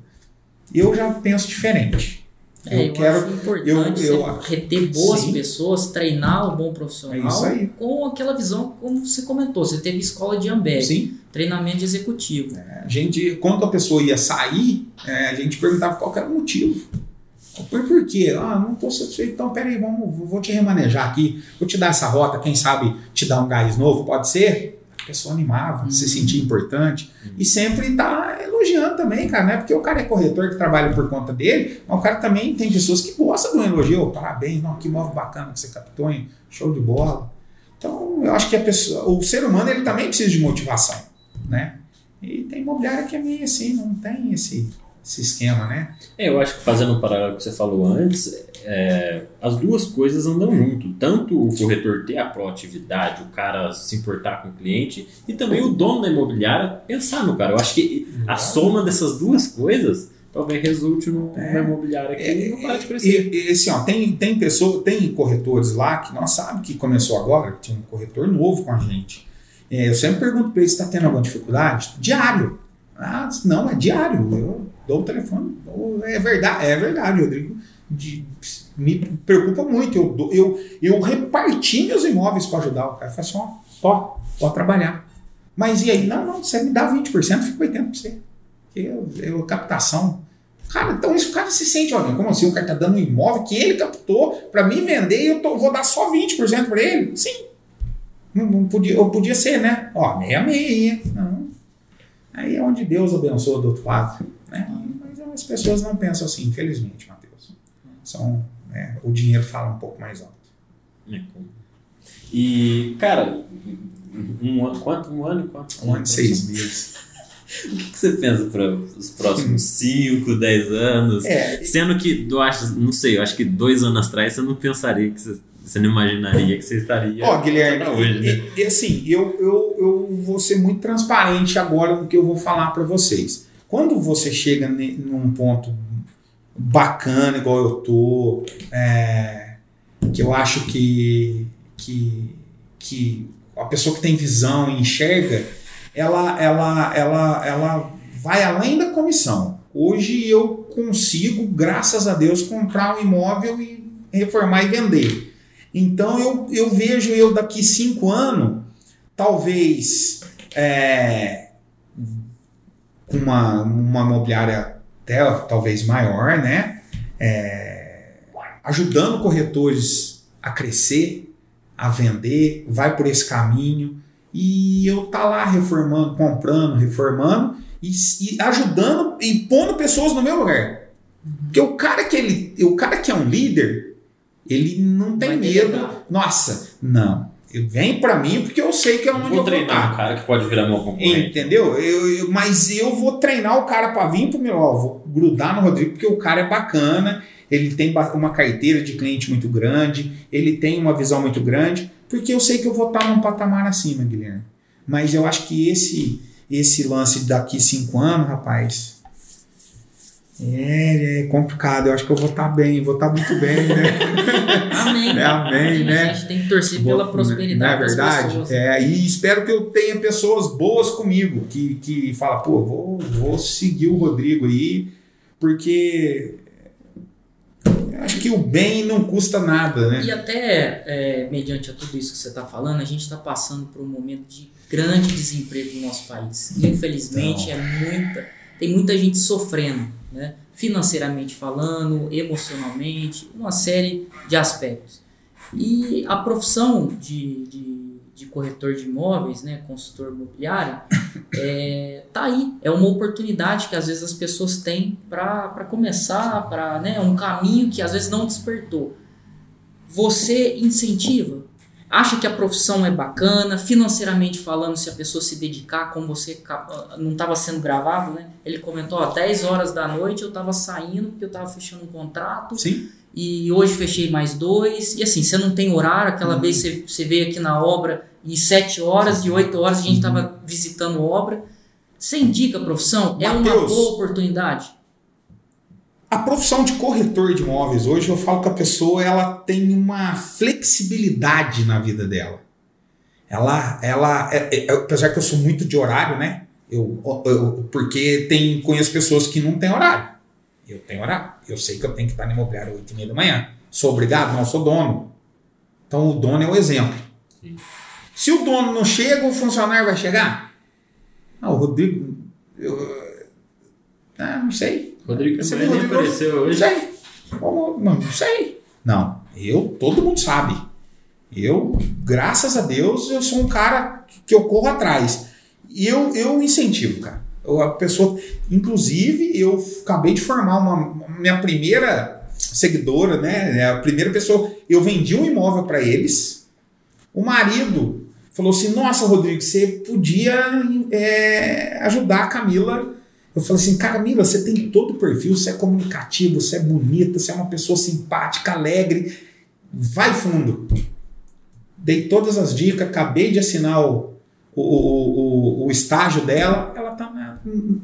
Eu já penso diferente. É, eu, eu quero. Acho importante eu, eu, reter boas sim. pessoas, treinar um bom profissional é com aquela visão, como você comentou. Você teve escola de Ambev, sim. treinamento executivo. É, a gente, quando a pessoa ia sair, é, a gente perguntava qual era o motivo. Por, por quê? Ah, não estou satisfeito, então peraí, vamos, vou te remanejar aqui, vou te dar essa rota, quem sabe te dar um gás novo, pode ser? A pessoa animava, uhum. se sentia importante. Uhum. E sempre tá elogiando também, cara, né? Porque o cara é corretor que trabalha por conta dele, mas o cara também tem pessoas que gostam do elogio. Parabéns, não, que móvel bacana que você captou, hein? Show de bola. Então, eu acho que a pessoa, o ser humano ele também precisa de motivação, né? E tem imobiliária que é meio assim, não tem esse esse esquema, né? É, eu acho que fazendo um paralelo que você falou antes, é, as duas coisas andam junto. Tanto o corretor ter a proatividade, o cara se importar com o cliente, e também o dono da imobiliária pensar no cara. Eu acho que a soma dessas duas coisas talvez resulte no, é, imobiliária que é, não para de crescer. E, e, assim, ó, tem, tem pessoa, tem corretores lá que nós sabemos que começou agora, que tinha um corretor novo com a gente. É, eu sempre pergunto para ele se está tendo alguma dificuldade. Diário. Ah, não, é diário. Eu dou o telefone. É verdade, é verdade, Rodrigo. De, me preocupa muito. Eu, eu, eu reparti meus imóveis para ajudar o cara. Eu falei assim: ó, ó, pode trabalhar. Mas e aí? Não, não, você me dá 20%, fica 80% para você. Eu, eu, captação. Cara, então isso o cara se sente, olha, como assim? O cara tá dando um imóvel que ele captou para mim vender e eu tô, vou dar só 20% para ele? Sim. Não, não, podia, eu podia ser, né? Ó, meia meia. Não. Aí é onde Deus abençoa do outro lado. Né? Mas as pessoas não pensam assim, infelizmente, Matheus. São, né, o dinheiro fala um pouco mais alto. É, e, cara, um, ano, quanto, um ano e quanto? Um ano e seis meses. o que, você pensa para os próximos 5, 10 anos? É, Sendo que, eu acho, não sei, eu acho que dois anos atrás você não pensaria que você, você não imaginaria que você estaria. Ó, Guilherme, hoje, né? e, e, assim, eu, eu, eu vou ser muito transparente agora no que eu vou falar para vocês. Quando você chega num ponto bacana, igual eu tô, é, que eu acho que, que, que a pessoa que tem visão e enxerga, ela, ela, ela, ela vai além da comissão. Hoje eu consigo, graças a Deus, comprar um imóvel e reformar e vender. Então eu, eu vejo eu daqui cinco anos, talvez é, com uma, uma imobiliária até talvez maior, né? É, ajudando corretores a crescer, a vender, vai por esse caminho. E eu tá lá reformando, comprando, reformando e, e ajudando e pondo pessoas no meu lugar. Porque o cara que ele, o cara que é um líder, ele não tem Vai medo. Nossa, não. Vem para mim porque eu sei que é onde eu Vou vou treinar um cara que pode virar meu concorrente. Entendeu? Eu, eu- mas eu vou treinar o cara para vir pro meu, ó, vou grudar no Rodrigo porque o cara é bacana, ele tem uma carteira de cliente muito grande, ele tem uma visão muito grande, porque eu sei que eu vou estar num patamar acima, Guilherme. Mas eu acho que esse esse lance daqui cinco anos, rapaz, é, é complicado. Eu acho que eu vou estar bem, vou estar muito bem, né? Amém. É, amém, né? A gente tem que torcer pela prosperidade Não é verdade? pessoas. É, e espero que eu tenha pessoas boas comigo, que, que fala, pô, vou, vou seguir o Rodrigo aí, porque acho que o bem não custa nada, né? E até, é, mediante a tudo isso que você está falando, a gente está passando por um momento de grande desemprego no nosso país. Infelizmente, é muita, tem muita gente sofrendo, né? financeiramente falando, emocionalmente, uma série de aspectos. E a profissão de, de, de corretor de imóveis, né, consultor imobiliário, é, tá aí. É uma oportunidade que às vezes as pessoas têm para começar, para né, um caminho que às vezes não despertou. Você incentiva? Acha que a profissão é bacana, financeiramente falando, se a pessoa se dedicar, como você ca- não estava sendo gravado, né? Ele comentou, ó, 10 horas da noite eu estava saindo porque eu estava fechando um contrato Sim. e hoje fechei mais dois. E assim, você não tem horário, aquela vez você, você veio aqui na obra e 7 horas e 8 horas a gente estava visitando obra. Você indica a profissão? É uma Mateus. boa oportunidade? A profissão de corretor de imóveis hoje eu falo que a pessoa ela tem uma flexibilidade na vida dela. Ela, ela, é- é- apesar que eu sou muito de horário, né? Eu, eu- porque tem conheço pessoas que não têm horário. Eu tenho horário. Eu sei que eu tenho que estar no imobiliário às 8 e meia da manhã. Sou obrigado? Não, sou dono. Então o dono é o exemplo. Sim. Se o dono não chega, o funcionário vai chegar? Ah, o Rodrigo. Eu, ah, não sei. Rodrigo Você também viu, nem Rodrigo? apareceu hoje. sei. Não, não sei. Não, eu, todo mundo sabe. Eu, graças a Deus, eu sou um cara que eu corro atrás. E eu, eu incentivo, cara. Eu, a pessoa, inclusive, eu acabei de formar uma minha primeira seguidora, né? A primeira pessoa. Eu vendi um imóvel para eles. O marido falou assim: Nossa, Rodrigo, você podia é, ajudar a Camila eu falei assim, Camila, você tem todo o perfil, você é comunicativo, você é bonita, você é uma pessoa simpática, alegre. Vai fundo. Dei todas as dicas, acabei de assinar o, o, o, o estágio dela. Ela tá na-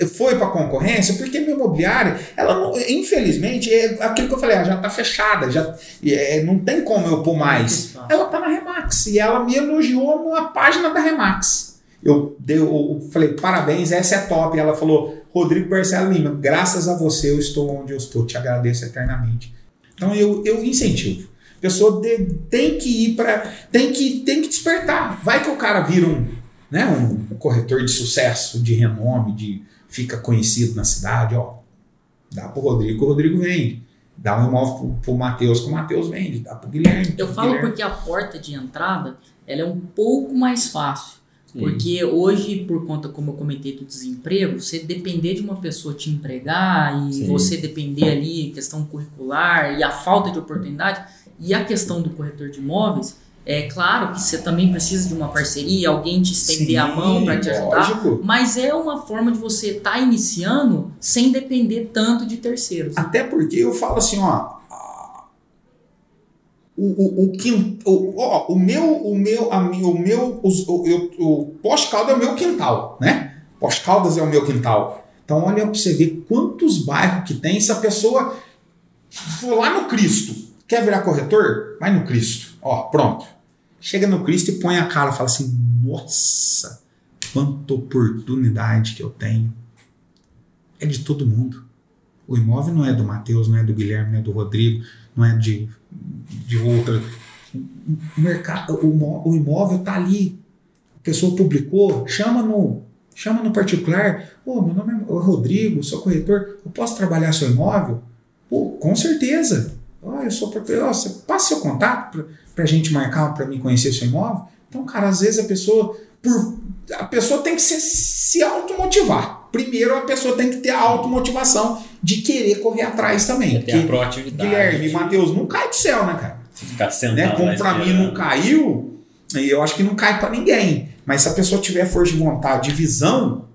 foi para concorrência, porque minha imobiliária, ela não- infelizmente, é aquilo que eu falei, ela já está fechada, já, é, não tem como eu pôr mais. Ela tá na Remax e ela me elogiou na página da Remax. Eu, dei, eu falei, parabéns, essa é top. Ela falou, Rodrigo Barcelo Lima, graças a você eu estou onde eu estou, te agradeço eternamente. Então eu, eu incentivo. A pessoa de- tem que ir para. Tem que, tem que despertar. Vai que o cara vira um, né, um corretor de sucesso, de renome, de fica conhecido na cidade, ó. Dá pro Rodrigo, o Rodrigo vende. Dá um imóvel pro, pro Matheus, que o Matheus vende. Dá pro Guilherme. Eu o falo Guilherme. porque a porta de entrada ela é um pouco mais fácil. Porque hoje, por conta, como eu comentei, do desemprego, você depender de uma pessoa te empregar e Sim. você depender ali, questão curricular e a falta de oportunidade, e a questão do corretor de imóveis, é claro que você também precisa de uma parceria, alguém te estender a Sim, mão para te ajudar, lógico. mas é uma forma de você estar iniciando sem depender tanto de terceiros. Até porque eu falo assim, ó. O, o, o, quin- o, o meu, o meu, a, o meu, os, o, eu, o Pós-Caldas é o meu quintal, né? Pós-Caldas é o meu quintal. Então olha pra você ver quantos bairros que tem. Se a pessoa for lá no Cristo, quer virar corretor? Vai no Cristo. Ó, pronto. Chega no Cristo e põe a cara fala assim, nossa, quanta oportunidade que eu tenho. É de todo mundo. O imóvel não é do Matheus, não é do Guilherme, não é do Rodrigo, não é de, de outra. o, mercado, o, imóvel tá ali. A pessoa publicou, chama no, chama no particular. Ô, meu nome é Rodrigo, sou corretor, eu posso trabalhar seu imóvel? Pô, com certeza. Ó, eu sou ó, você passa seu contato para a gente marcar, para mim conhecer seu imóvel. Então, cara, às vezes a pessoa, por, a pessoa tem que se, se automotivar. Primeiro, a pessoa tem que ter a automotivação de querer correr atrás também. Tem a proatividade. Guilherme e Matheus, não cai do céu, né, cara? Se ficar sentado né? Como pra mim não caiu, e eu acho que não cai pra ninguém. Mas se a pessoa tiver força de vontade, de visão,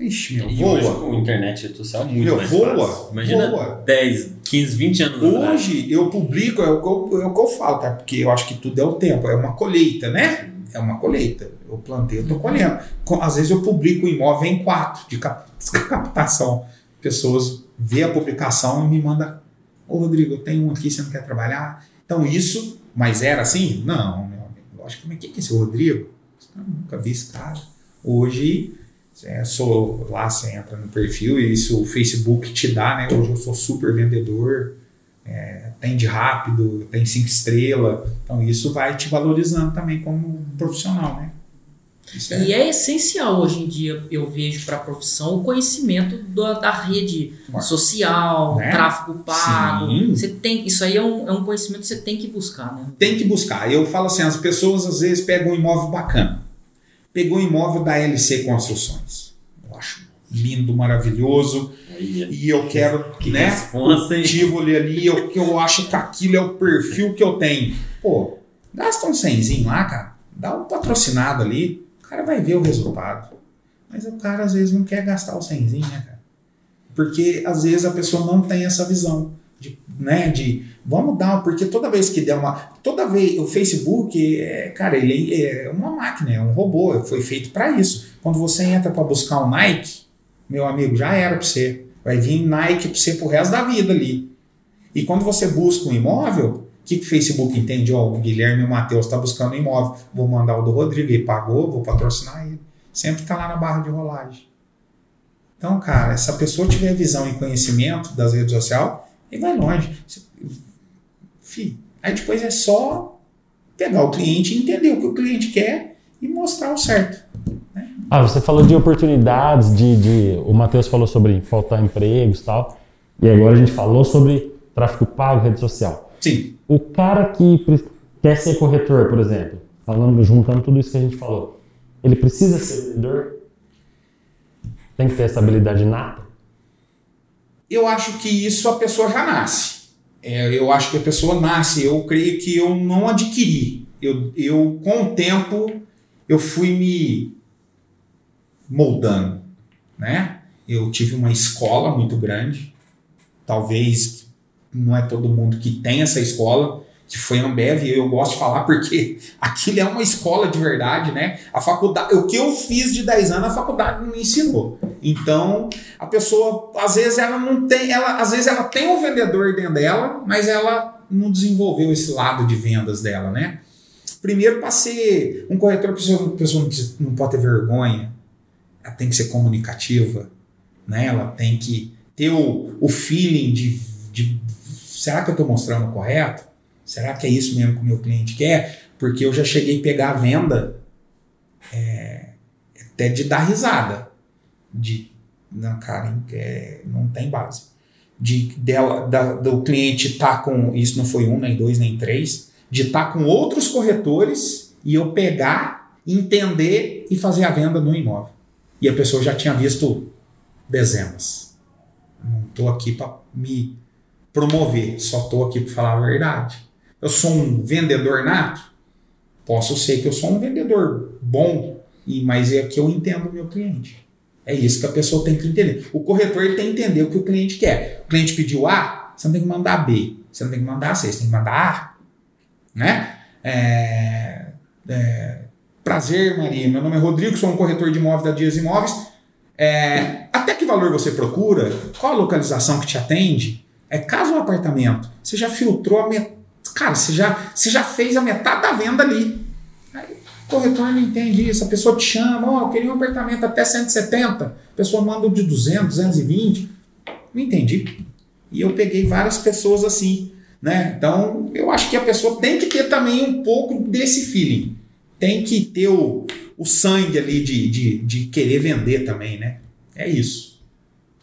ixi, meu, E hoje voa. com a internet e social é muito Meu, mais voa, fácil. Imagina voa. 10, 15, 20 anos atrás. Hoje eu publico, é o, que eu, é o que eu falo, tá? Porque eu acho que tudo é o tempo, é uma colheita, né? É uma colheita. Eu plantei, eu tô colhendo. Com- Às vezes eu publico o imóvel em quatro de cap- captação. Pessoas vê a publicação e me mandam, ô Rodrigo, eu tenho um aqui, você não quer trabalhar? Então isso, mas era assim? Não, meu amigo. Lógico, mas quem que é esse Rodrigo? Eu nunca vi esse cara. Hoje, é, sou lá, você entra no perfil e isso o Facebook te dá, né? Hoje eu sou super vendedor, é, atende rápido, tem cinco estrelas. Então isso vai te valorizando também como profissional, né? Isso é E é essencial hoje em dia, eu vejo para a profissão, o conhecimento da, da rede social, Né? tráfego pago. Sim. Você tem, isso aí é um, é um conhecimento que você tem que buscar, né? tem que buscar. Eu falo assim, as pessoas às vezes pegam um imóvel bacana. Pegou um imóvel da LC Construções. Lindo, maravilhoso. Aí, E eu quero, que né? responsa, hein? Ativo ali, ali eu, que eu acho que aquilo é o perfil que eu tenho. Pô, gasta um cenzinho lá, cara. Dá um patrocinado ali. O cara vai ver o resultado. Mas o cara às vezes não quer gastar o cenzinho, né, cara? Porque às vezes a pessoa não tem essa visão de, né, de vamos dar, porque toda vez que der uma, toda vez o Facebook, é, cara, ele é uma máquina, é um robô, foi feito para isso. Quando você entra para buscar um Nike, meu amigo, já era para você. Vai vir Nike para você pro resto da vida ali. E quando você busca um imóvel, o que, que o Facebook entende? Ó, o Guilherme e o Matheus tá buscando um imóvel. Vou mandar o do Rodrigo, ele pagou, vou patrocinar ele. Sempre tá lá na barra de rolagem. Então, cara, se a pessoa tiver visão e conhecimento das redes sociais, ele vai longe. Fih, aí depois é só pegar o cliente e entender o que o cliente quer e mostrar o certo. Ah, você falou de oportunidades, de, de- o Matheus falou sobre faltar empregos e tal, e agora a gente falou sobre tráfego pago, rede social. Sim, O cara que quer ser corretor, por exemplo, falando, juntando tudo isso que a gente falou, ele precisa ser vendedor? Tem que ter essa habilidade nata? eu acho que isso a pessoa já nasce. É, eu acho que a pessoa nasce. Eu creio que eu não adquiri. Eu, eu com o tempo, eu fui me moldando, né? Eu tive uma escola muito grande. Talvez não é todo mundo que tem essa escola, que foi a Ambev, eu gosto de falar porque aquilo é uma escola de verdade, né? A faculdade, o que eu fiz de 10 anos, a faculdade não me ensinou. Então, a pessoa, às vezes ela não tem, ela, às vezes ela tem um vendedor dentro dela, mas ela não desenvolveu esse lado de vendas dela, né? Primeiro, para ser um corretor, a a pessoa não pode ter vergonha, ela tem que ser comunicativa, né? Ela tem que ter o, o feeling de, de será que eu estou mostrando o correto? Será que é isso mesmo que o meu cliente quer? Porque eu já cheguei a pegar a venda é, até de dar risada. De, não, cara, é, não tem base. De dela, da- do cliente estar com, isso não foi um, nem dois, nem três, de estar com outros corretores e eu pegar, entender e fazer a venda no imóvel. E a pessoa já tinha visto dezenas. Não estou aqui para me promover, só estou aqui para falar a verdade. Eu sou um vendedor nato? Posso ser que eu sou um vendedor bom, mas é que eu entendo o meu cliente. É isso que a pessoa tem que entender. O corretor ele tem que entender o que o cliente quer. O cliente pediu A, você não tem que mandar B. Você não tem que mandar C, você tem que mandar A. Né? É, é, prazer, Maria. Meu nome é Rodrigo, sou um corretor de imóveis da Dias Imóveis. É, até que valor você procura? Qual a localização que te atende? É caso um apartamento, você já filtrou a metade. Cara, você já, você já fez a metade da venda ali. Aí, o corretor não entende isso. A pessoa te chama, ó, eu queria um apartamento até 170. A pessoa manda de 200, 220. Não entendi. E eu peguei várias pessoas assim. Né? Então, eu acho que a pessoa tem que ter também um pouco desse feeling. Tem que ter o, o sangue ali de, de, de querer vender também, né? É isso.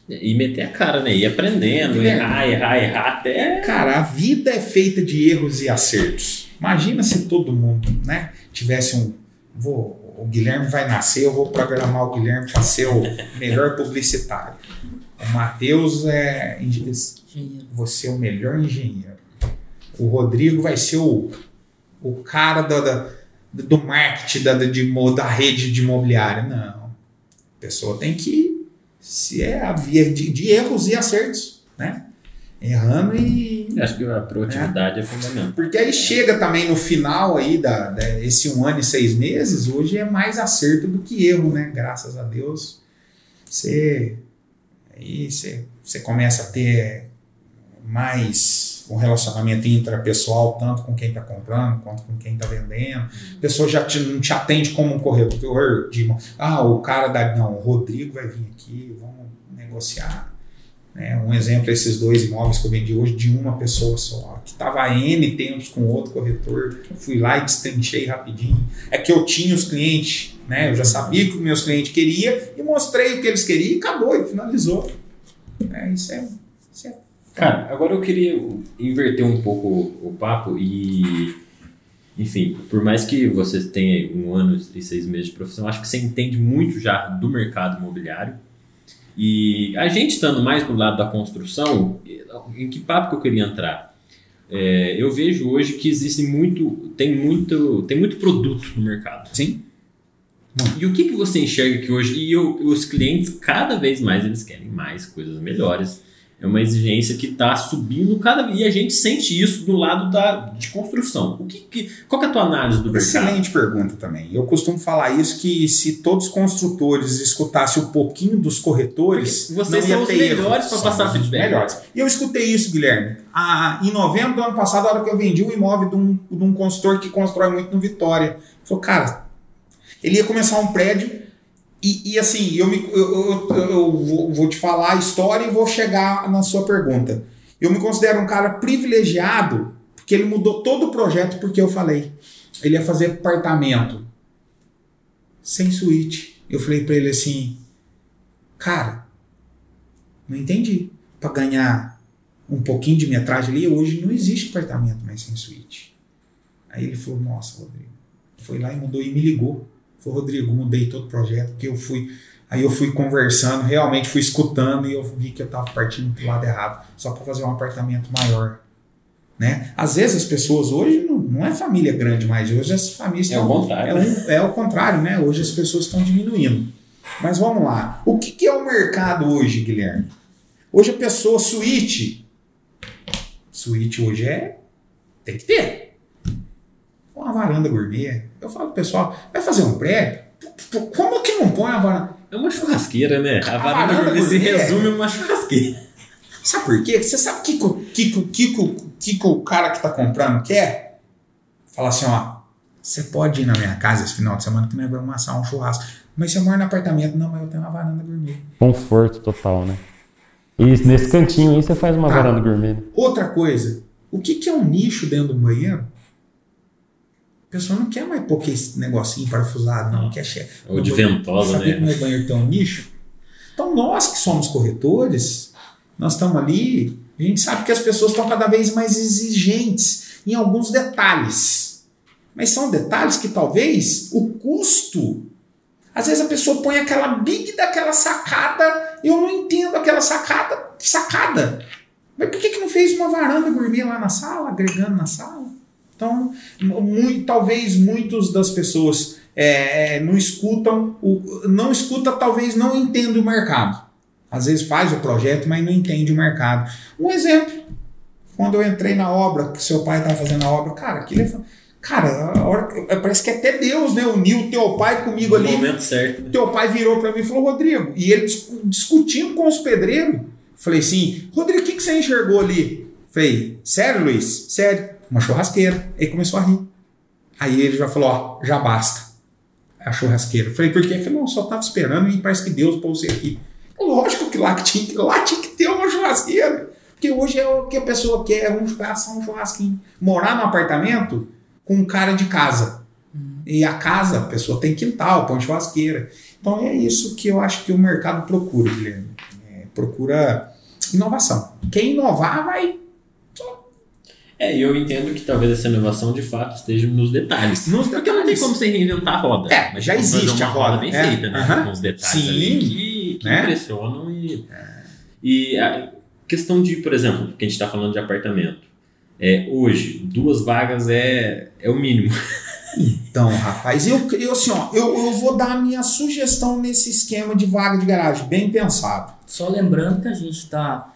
E meter a cara, né? Ir aprendendo, É. errar, errar, errar até. Cara, a vida é feita de erros e acertos. Imagina se todo mundo, né, tivesse um. Vou, o Guilherme vai nascer, eu vou programar o Guilherme para ser o melhor publicitário. O Matheus é. Você é o melhor engenheiro. O Rodrigo vai ser o, o cara da, da- do marketing da, de, da rede de imobiliária. Não. A pessoa tem que. Se é a via de, de erros e acertos, né? Errando e Acho que a proatividade é, fundamental. porque aí chega também no final aí da, da- esse um ano e seis meses, hoje é mais acerto do que erro, né? Graças a Deus. Você aí você, você começa a ter mais um relacionamento intrapessoal, tanto com quem está comprando quanto com quem está vendendo. A pessoa já te- não te atende como um corretor de ah, o cara da. Não, o Rodrigo vai vir aqui, vamos negociar. né? Um exemplo, esses dois imóveis que eu vendi hoje de uma pessoa só, que estava N tempos com outro corretor, fui lá e destrinchei rapidinho. É que eu tinha os clientes, né? Eu já sabia o que os meus clientes queriam e mostrei o que eles queriam e acabou, e finalizou. É, isso é. Isso é Cara, agora eu queria inverter um pouco o papo e. Enfim, por mais que você tenha um ano e seis meses de profissão, acho que você entende muito já do mercado imobiliário. E a gente estando mais do lado da construção, em que papo que eu queria entrar? É, eu vejo hoje que existe muito, tem muito, tem muito produto no mercado. Sim. E o que, que você enxerga que hoje, e eu- os clientes cada vez mais eles querem mais coisas melhores. É uma exigência que está subindo cada e a gente sente isso do lado da, de construção. O que, que- qual que é a tua análise do mercado? Excelente pergunta também. Eu costumo falar isso que se todos os construtores escutassem um pouquinho dos corretores, Porque vocês não ia são os ter erro. melhores Somos passar os feedback. Melhores. E eu escutei isso, Guilherme. Ah, em novembro do ano passado, a hora que eu vendi um imóvel de um, de um consultor que constrói muito no Vitória. Falou, cara, ele ia começar um prédio e, e assim, eu, me, eu, eu, eu vou, te falar a história e vou chegar na sua pergunta. Eu me considero um cara privilegiado porque ele mudou todo o projeto porque eu falei. Ele ia fazer apartamento sem suíte. Eu falei pra ele assim, cara, não entendi. Pra ganhar um pouquinho de metragem ali, hoje não existe apartamento mais sem suíte. Aí ele falou, nossa, Rodrigo. Foi lá e mudou e me ligou. Falou, Rodrigo, mudei todo o projeto, porque eu fui. Aí eu fui conversando, realmente fui escutando e eu vi que eu tava partindo pro lado errado, só para fazer um apartamento maior. Né? Às vezes as pessoas hoje não, não é família grande mais, hoje as famílias É o estão contrário. é, um- é o contrário, né? Hoje as pessoas estão diminuindo. Mas vamos lá. O que, que é o mercado hoje, Guilherme? Hoje a pessoa suíte. Suíte hoje é. Tem que ter. Uma varanda gourmet. Eu falo pro pessoal, vai fazer um prédio? Como que não põe a varanda? É uma churrasqueira, né? A varanda varanda gourmet se gourmet. resume a uma churrasqueira. Sabe por quê? Você sabe o que, que, o- que, que, que, o- que, que o cara que tá comprando quer? Fala assim, ó. Você pode ir na minha casa esse final de semana que nós vamos assar um churrasco. Mas você mora no apartamento? Não, mas eu tenho uma varanda gourmet. Conforto total, né? E nesse cantinho aí você faz uma Tá. varanda gourmet. Outra coisa, o que, que é um nicho dentro do banheiro? A pessoa não quer mais pôr esse negocinho parafusado, não. Quer che- Ou de banheiro- ventosa, Sabia que né? meu banheiro tem um nicho? Então nós que somos corretores, nós estamos ali, a gente sabe que as pessoas estão cada vez mais exigentes em alguns detalhes. Mas são detalhes que talvez o custo. Às vezes a pessoa põe aquela big daquela sacada, eu não entendo aquela sacada, sacada. Mas por que, que não fez uma varanda gourmet lá na sala, agregando na sala? Então, mu- talvez muitos das pessoas é, não escutam, o, não escuta, talvez não entenda o mercado. Às vezes faz o projeto, mas não entende o mercado. Um exemplo, quando eu entrei na obra, que seu pai estava fazendo a obra, cara, aquilo é, cara, hora, que- parece que até Deus, né, uniu o teu pai comigo No ali. momento certo. né? Teu pai virou para mim e falou, Rodrigo, e ele dis- discutindo com os pedreiros. Falei assim, Rodrigo, o que, que você enxergou ali? Falei, sério, Luiz? Sério. Uma churrasqueira. Aí começou a rir. Aí ele já falou, ó, já basta. A churrasqueira. Falei, por quê? Falei, não, só tava esperando e parece que Deus pôs você aqui. Lógico que lá, que tinha, lá tinha que ter uma churrasqueira. Porque hoje é o que a pessoa quer, um churrasco, um churrasquinho. Morar no apartamento com um cara de casa. E a casa, a pessoa tem quintal, põe churrasqueira. Então é isso que eu acho que o mercado procura, Guilherme. É, procura inovação. Quem inovar vai. É, e eu entendo que talvez essa inovação de fato esteja nos detalhes. Nos Porque não tem detalhes. como você reinventar a roda. É, Mas já existe uma a roda. bem É, feita, né? aham. Com os detalhes Sim. ali que, que Né? impressionam e. E a questão de, por exemplo, que a gente está falando de apartamento. É, hoje, duas vagas é, é o mínimo. Então, rapaz, eu, eu assim, ó, eu, eu vou dar a minha sugestão nesse esquema de vaga de garagem, bem pensado. Só lembrando que a gente está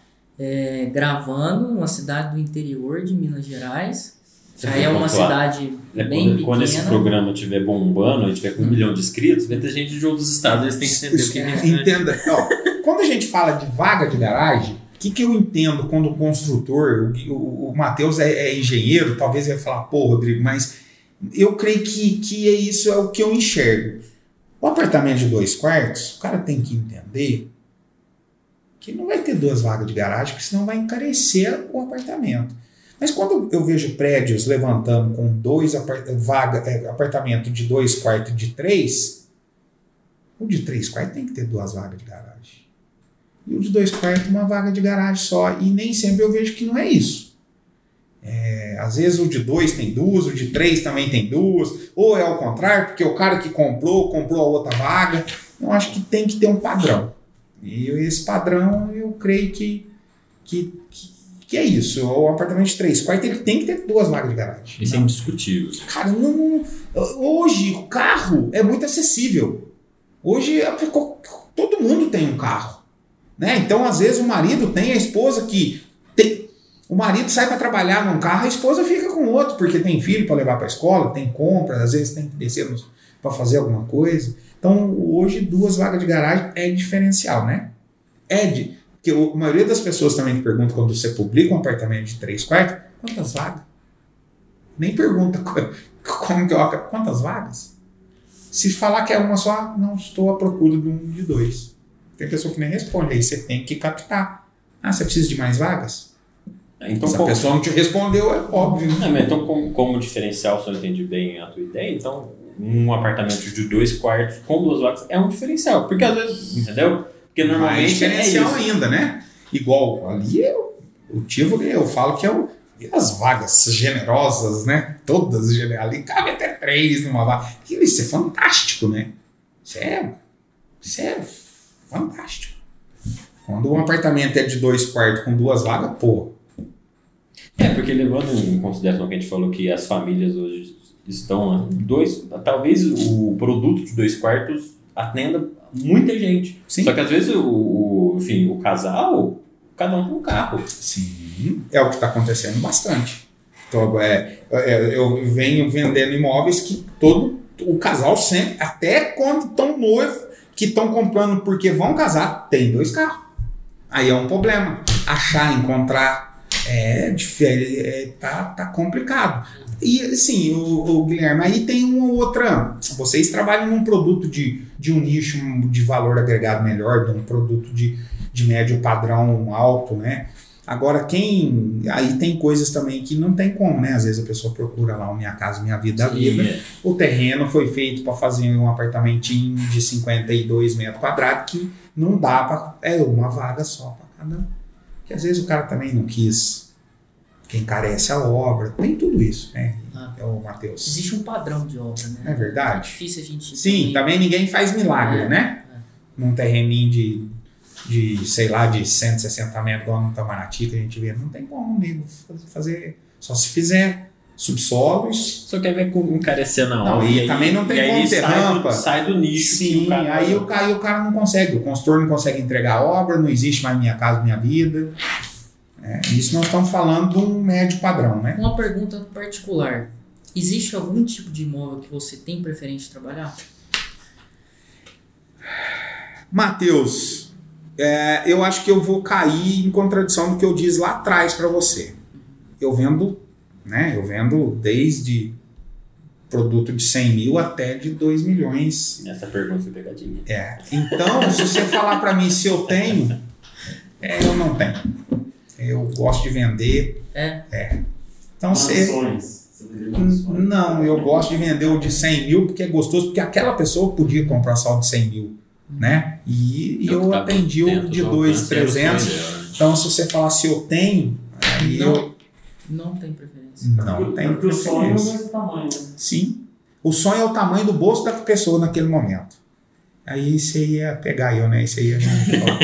gravando numa cidade do interior de Minas Gerais. Você Aí é uma cidade É, bem quando, quando esse pequena. programa estiver bombando, e tiver com um milhão de inscritos, vai ter gente de outros estados, eles têm que entender o que a gente Entenda. Ó, quando a gente fala de vaga de garagem, o que, que eu entendo quando o construtor, o, o, o Matheus é, é engenheiro, talvez ele vai falar, pô, Rodrigo, mas eu creio que, que é isso é o que eu enxergo. O apartamento de dois quartos, o cara tem que entender que não vai ter duas vagas de garagem, porque senão vai encarecer o apartamento. Mas quando eu vejo prédios levantando com dois apart vaga, é, apartamento de dois quartos e de três, o de três quartos tem que ter duas vagas de garagem. E o de dois quartos, uma vaga de garagem só. E nem sempre eu vejo que não é isso. É, às vezes o de dois tem duas, o de três também tem duas. Ou é ao contrário, porque o cara que comprou, comprou a outra vaga. Eu acho que tem que ter um padrão. E esse padrão, eu creio que, que, que, que é isso. O apartamento de três quartos, ele tem que ter duas vagas de garagem. Isso é indiscutível. Cara, não, hoje o carro é muito acessível. Hoje é todo mundo tem um carro. Né? Então, às vezes, o marido tem a esposa que. Tem, o marido sai para trabalhar num carro, a esposa fica com outro, porque tem filho para levar para a escola, tem compra, às vezes tem que descer para fazer alguma coisa. Então, hoje, duas vagas de garagem é diferencial, né? É de. Porque a maioria das pessoas também pergunta quando você publica um apartamento de três quartos, quantas vagas? Nem pergunta co- como que eu, quantas vagas. Se falar que é uma só, não estou à procura de um de dois. Tem pessoa que nem responde, aí você tem que captar. Ah, você precisa de mais vagas? Então, Se a como, pessoa não te respondeu, é óbvio. Mas então como, como diferencial, se eu entendi bem a tua ideia, então um apartamento de dois quartos com duas vagas é um diferencial. Porque às vezes, entendeu? Porque normalmente diferencial é isso. ainda, né? Igual ali, eu, o Tivoli, eu falo que é o. E as vagas generosas, né? Todas generosas. Ali cabe até três numa vaga. Isso é fantástico, né? Isso é, isso é fantástico. Quando um apartamento é de dois quartos com duas vagas, pô, É, porque levando em consideração que a gente falou que as famílias hoje estão dois, talvez o produto de dois quartos atenda muita gente. Sim. Só que às vezes o, o- enfim, o casal, cada um com um carro. Sim, é o que está acontecendo bastante. Então, é, é, eu venho vendendo imóveis que todo o casal sempre, até quando estão noivos, que estão comprando porque vão casar, tem dois carros. Aí é um problema. Achar, encontrar, é, difere- é tá, tá complicado. E assim, o, o Guilherme, aí tem uma outra. Vocês trabalham num produto de, de um nicho de valor agregado melhor, de um produto de, de médio padrão alto, né? Agora, quem. Aí tem coisas também que não tem como, né? Às vezes a pessoa procura lá o Minha Casa Minha Vida da Vida. é. O terreno foi feito para fazer um apartamentinho de 52 metros quadrados que não dá para. É uma vaga só para cada. Que às vezes o cara também não quis. Que encarece a obra. Tem tudo isso, né? Ah. É o Matheus. Existe um padrão de obra, né? Não é verdade? difícil a gente. Sim, também ninguém faz milagre, É, né? Num terreninho de, de, sei lá, de 160 metros, igual no Tamaraty que a gente vê. Não tem como nego fazer. Só se fizer subsolos. Só que aí vai com- encarecendo a Não, obra. e aí- também não tem e aí como ter sai do- rampa. sai do nicho. que Sim, o cara- aí, o, ca- aí o cara não consegue. O consultor não consegue entregar a obra, não existe mais Minha Casa Minha Vida. É, isso nós estamos falando de um médio padrão, né? Uma pergunta particular. Existe algum tipo de imóvel que você tem preferência de trabalhar? Matheus, é, eu acho que eu vou cair em contradição do que eu disse lá atrás para você. Eu vendo, né? Eu vendo desde produto de 100 mil até de 2 milhões. Essa pergunta foi pegadinha. É. Então, se você falar para mim se eu tenho, é, eu não tenho. Eu gosto de vender. É. Então você. Não, eu gosto de vender o de 100 mil porque é gostoso, porque aquela pessoa podia comprar só o de 100 mil, né? E, e eu Tá atendi o de do 2, alcance, era o 300. sonho dela. Então, se você falar se eu tenho, aí Não. eu Não tem preferência. não Porque- tenho Porque o sonho é o preferência. mesmo tamanho. né? Sim. O sonho é o tamanho do bolso da pessoa naquele momento. Aí você ia pegar eu, né? Você ia falar.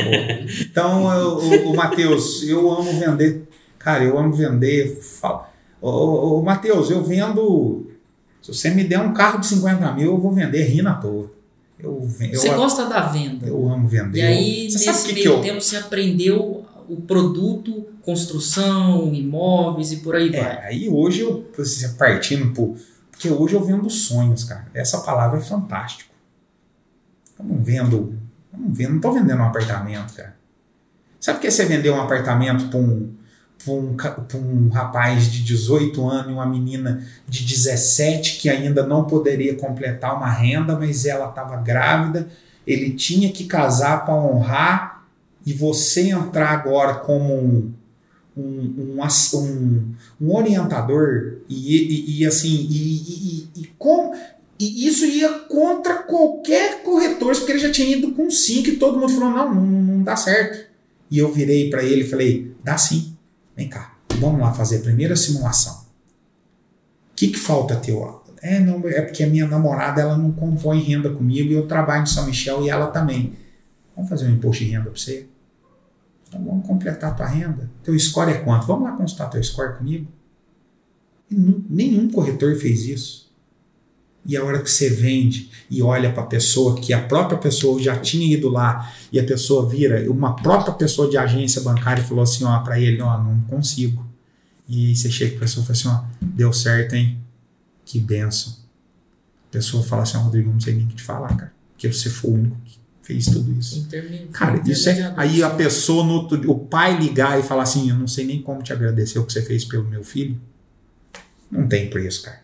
Então, eu- o, o Matheus, eu amo vender. Cara, eu amo vender. Fala. Ô, ô, Matheus, eu vendo. Se você me der um carro de 50 mil, eu vou vender rindo à toa. Eu, eu, Você gosta da venda. eu amo vender. E aí, você nesse que, meio que eu. tempo, você aprendeu o produto, construção, imóveis e por aí vai. É, aí hoje eu, partindo por. Porque hoje eu vendo sonhos, cara. Essa palavra é fantástico. Eu não vendo. Eu não vendo, não tô vendendo um apartamento, cara. Sabe por que você vendeu um apartamento para um, pra um, um rapaz de 18 anos e uma menina de 17 que ainda não poderia completar uma renda, mas ela estava grávida, ele tinha que casar para honrar e você entrar agora como um, um, um, um, um orientador e, e, e assim e, e, e, com e isso ia contra qualquer corretor porque ele já tinha ido com 5 e todo mundo falou não, não, não dá certo e eu virei para ele e falei dá sim, vem cá vamos lá fazer a primeira simulação o que, que falta teu é, não, é porque a minha namorada ela não compõe renda comigo e eu trabalho em São Michel e ela também vamos fazer um imposto de renda para você então vamos completar a tua renda. Teu score é quanto? Vamos lá consultar teu score comigo. E nenhum corretor fez isso. E a hora que você vende e olha para a pessoa, que a própria pessoa já tinha ido lá, e a pessoa vira, uma própria pessoa de agência bancária falou assim, ó, para ele, ó, não consigo. E você chega para a pessoa e fala assim, ó, deu certo, hein? Que benção. A pessoa fala assim, ó, Rodrigo, eu não sei nem o que te falar, cara. Porque você foi o único que fez tudo isso. Cara, isso é. Aí a pessoa, no outro, o pai ligar e falar assim: Eu não sei nem como te agradecer o que você fez pelo meu filho. Não tem preço, cara.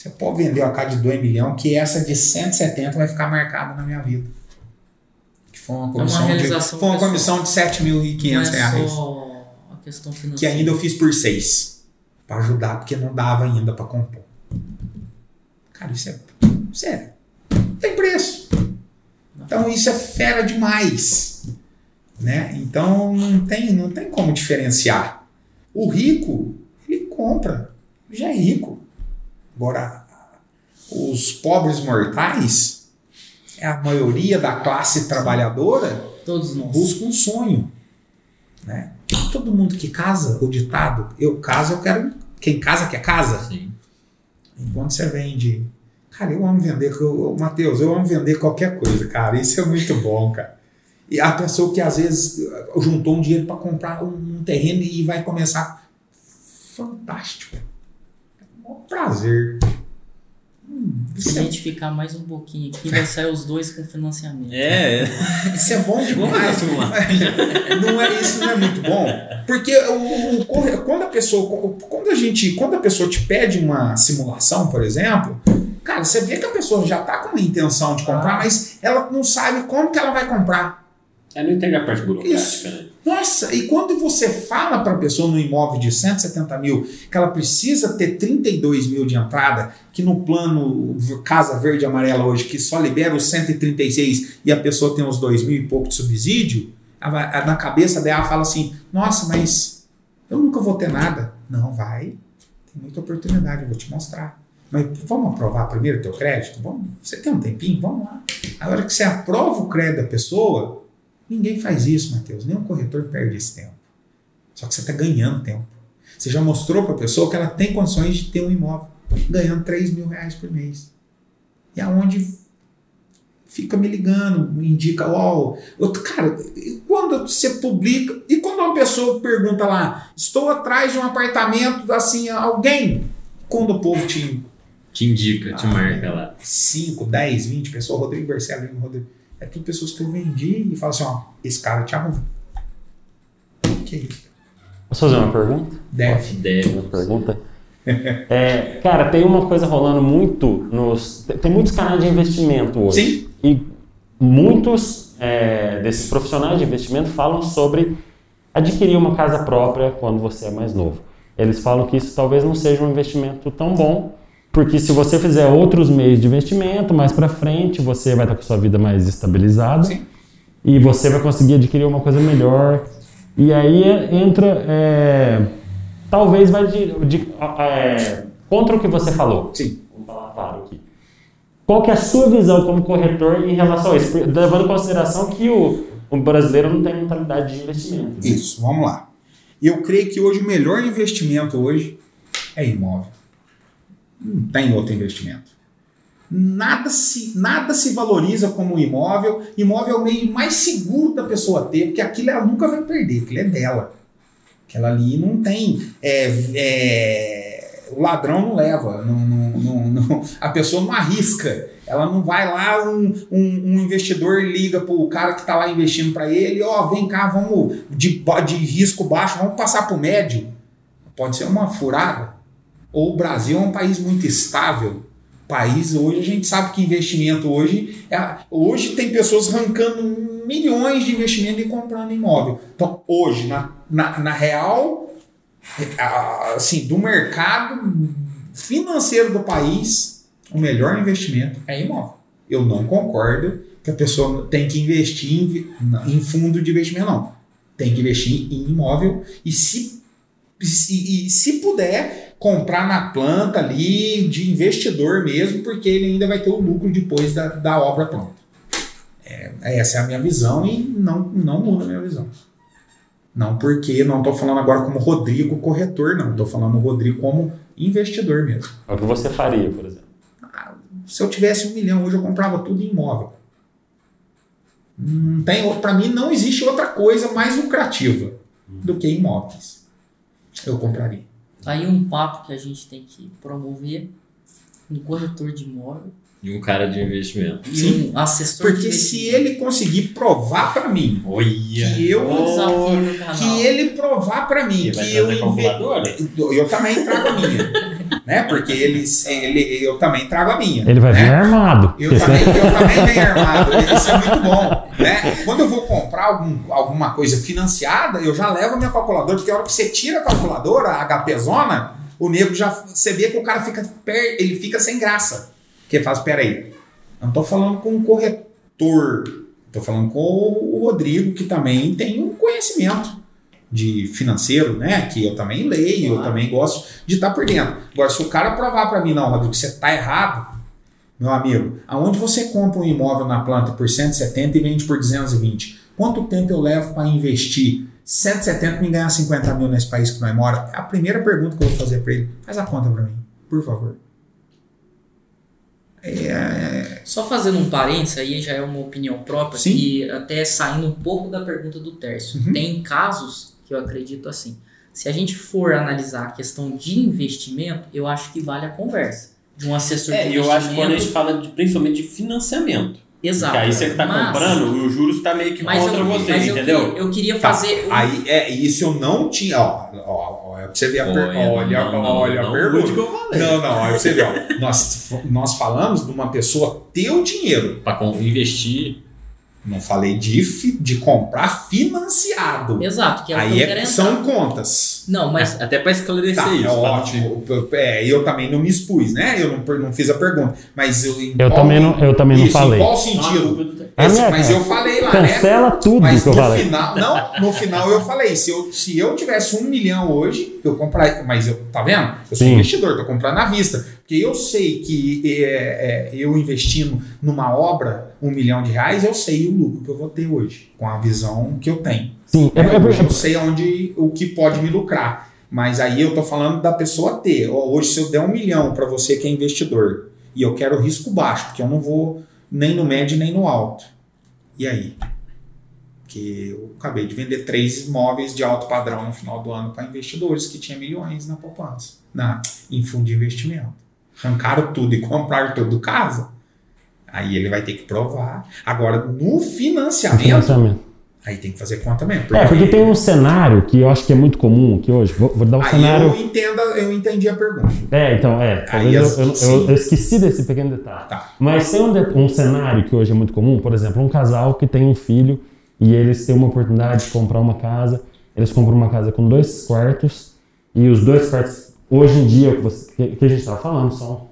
Você pode vender uma casa de 2 milhões, que essa de 170 vai ficar marcada na minha vida. Que foi uma comissão, de, realização foi uma comissão de 7.500 Não é reais. só a questão financeira. Que ainda eu fiz por 6. Pra ajudar, porque não dava ainda pra compor. Cara, isso é. É. Tem preço. Então isso é fera demais. Né? Então não tem, não tem como diferenciar. O rico, ele compra, já é rico. Agora, os pobres mortais, é a maioria da classe trabalhadora, Todos nós. busca um sonho. Né? Todo mundo que casa, o ditado, eu caso, eu quero. Quem casa quer casa. Sim. Enquanto você vende. Cara, eu amo vender. Eu, Matheus, eu amo vender qualquer coisa, cara. Isso é muito bom, cara. E a pessoa que às vezes juntou um dinheiro para comprar um, um terreno e vai começar. Fantástico. É um prazer. Hum, Se a gente ficar mais um pouquinho aqui, vai sair os dois com financiamento. É, isso é bom demais. Não é isso não é muito bom porque o, o quando a pessoa quando a gente quando a pessoa te pede uma simulação por exemplo cara você vê que a pessoa já está com uma intenção de comprar mas ela não sabe como que ela vai comprar É, não entende a parte burocrática, Isso. né? nossa e quando você fala para a pessoa no imóvel de 170 mil que ela precisa ter 32 mil de entrada que no plano casa verde e amarela hoje que só libera os 136 e a pessoa tem uns 2 mil e pouco de subsídio na cabeça dela fala assim: Nossa, mas eu nunca vou ter nada. Não, vai. Tem muita oportunidade, eu vou te mostrar. Mas vamos aprovar primeiro o teu crédito? Vamos, você tem um tempinho? Vamos lá. A hora que você aprova o crédito da pessoa, ninguém faz isso, Matheus. Nenhum corretor perde esse tempo. Só que você está ganhando tempo. Você já mostrou para a pessoa que ela tem condições de ter um imóvel, ganhando 3 mil reais por mês. E aonde fica me ligando, me indica, ó, outro cara, quando você publica, e quando uma pessoa pergunta lá, estou atrás de um apartamento, assim, alguém, quando o povo te te indica, te Ah, marca lá. 5, 10, 20 pessoas, Rodrigo Barcelino, Rodrigo, é tudo pessoas que eu vendi e falo assim, ó, esse cara te arruma. Que isso? Posso fazer uma pergunta? Deve. Deve. Uma pergunta? É, cara, tem uma coisa rolando muito nos. Tem muitos canais de investimento hoje. Sim. E muitos é, desses profissionais de investimento falam sobre adquirir uma casa própria quando você é mais novo. Eles falam que isso talvez não seja um investimento tão bom, porque se você fizer outros meios de investimento, mais para frente você vai estar com sua vida mais estabilizada Sim. e você vai conseguir adquirir uma coisa melhor. E aí entra, é, talvez vai de, de- é, contra o que você falou. Sim. Vamos falar claro aqui. Qual que é a sua visão como corretor em relação a isso? Levando em consideração que o, o brasileiro não tem mentalidade de investimento. Isso, vamos lá. Eu creio que hoje o melhor investimento hoje é imóvel. Não tem outro investimento. Nada se, nada se valoriza como imóvel. Imóvel é o meio mais seguro da pessoa ter, porque aquilo ela nunca vai perder, aquilo é dela. Aquela ali não tem. é, é, o ladrão não leva, não, não- não- a pessoa não arrisca. Ela não vai lá, um, um- um investidor liga pro cara que está lá investindo para ele, ó, vem cá, vamos de, de risco baixo, vamos passar pro médio. Pode ser uma furada. Ou o Brasil é um país muito estável. País hoje a gente sabe que investimento hoje é, hoje tem pessoas arrancando milhões de investimento e comprando imóvel. Então hoje na, na, na real assim do mercado financeiro do país o melhor investimento é imóvel. Eu não concordo que a pessoa tem que investir em, em fundo de investimento não. Tem que investir em imóvel e se e se puder comprar na planta ali de investidor mesmo, porque ele ainda vai ter o lucro depois da, da obra pronta. É, essa é a minha visão e não, não muda a minha visão. Não porque não estou falando agora como Rodrigo corretor, não. Estou falando Rodrigo como investidor mesmo. É o que você faria, por exemplo. Se eu tivesse um milhão hoje, eu comprava tudo em imóvel. Não tem, para mim não existe outra coisa mais lucrativa do que imóveis. Eu compraria. Tá aí um papo que a gente tem que promover um corretor de imóvel. E um cara de investimento. e um assessor de Porque se ele conseguir provar para mim Olha! que eu que ele provar para mim que eu inve- eu também trago a minha, né? Porque eles ele eu também trago a minha. Ele vai né? vir armado. Eu também, eu também venho armado, isso é muito bom. Né? Quando eu vou comprar algum- alguma coisa financiada, eu já levo a minha calculadora, porque a hora que você tira a calculadora, a HP Zona, o nego já. Você vê que o cara fica ele fica sem graça. Porque faz, peraí, eu não tô falando com um corretor, tô falando com o Rodrigo, que também tem um conhecimento de financeiro, né? Que eu também leio, eu Claro. também gosto de estar por dentro. Agora, se o cara provar para mim, não, Rodrigo, você tá errado, meu amigo, aonde você compra um imóvel na planta por 170 e vende por 220? Quanto tempo eu levo para investir 170 e ganhar 50 mil nesse país que nós mora? É a primeira pergunta que eu vou fazer para ele. Faz a conta para mim, por favor. É, Só fazendo um parênteses, aí já é uma opinião própria, Sim. que até saindo um pouco da pergunta do Tércio. Uhum. Tem casos que eu acredito assim. Se a gente for analisar a questão de investimento, eu acho que vale a conversa. De um assessor de É, e investimento. eu acho que quando a gente fala de, principalmente de financiamento. Exato. Porque aí você que tá Mas- comprando, o juros está meio que mas contra eu, você, mas eu entendeu? queria- Eu, queria Tá, fazer. um- Aí, é, isso eu não tinha. Ó, ó, ó, é pra você ver a per... Olha, Olha, não, não, olha não a pergunta. eu. Não, não, aí você vê, ó. Nós, nós falamos de uma pessoa ter o dinheiro. Pra com- investir. Não falei de, de comprar financiado. Exato, que é Aí é- são contas. Não, mas Até pra esclarecer Tá, isso. é pra não ótimo. É, eu também não me expus, né? Eu não, não fiz a pergunta. Mas eu. em Eu qual- também não, eu também não isso, falei. Em qual sentido? Ah, Esse- mas eu falei lá, né? Cancela tudo Mas que eu no falei. final, não, no final eu falei, se eu, se eu tivesse um milhão hoje, eu compraria, mas eu, tá vendo? Eu sou Sim. investidor, tô comprando à vista. Porque eu sei que é, é, eu investindo numa obra um milhão de reais, eu sei o lucro que eu vou ter hoje, com a visão que eu tenho. Sim, é, É, eu é, sei onde, o que pode me lucrar. Mas aí eu tô falando da pessoa ter. Hoje, se eu der um milhão para você que é investidor, e eu quero risco baixo, porque eu não vou nem no médio nem no alto. E aí? Que eu acabei de vender três imóveis de alto padrão no final do ano para investidores que tinham milhões na poupança, na, em fundo de investimento. Arrancaram tudo e compraram tudo casa. Aí ele vai ter que provar. Agora, no financiamento, financiamento. aí tem que fazer conta mesmo. É, porque tem um cenário que eu acho que é muito comum aqui hoje. Vou, vou dar um Aí cenário. eu, entendo, eu entendi a pergunta. É, então, é. Aí, eu, eu- eu- eu esqueci desse pequeno detalhe. Tá. Mas tem um, de- um cenário que hoje é muito comum, por exemplo, um casal que tem um filho e eles têm uma oportunidade de comprar uma casa eles compram uma casa com dois quartos e os dois quartos, hoje em dia, o que, a gente estava falando, são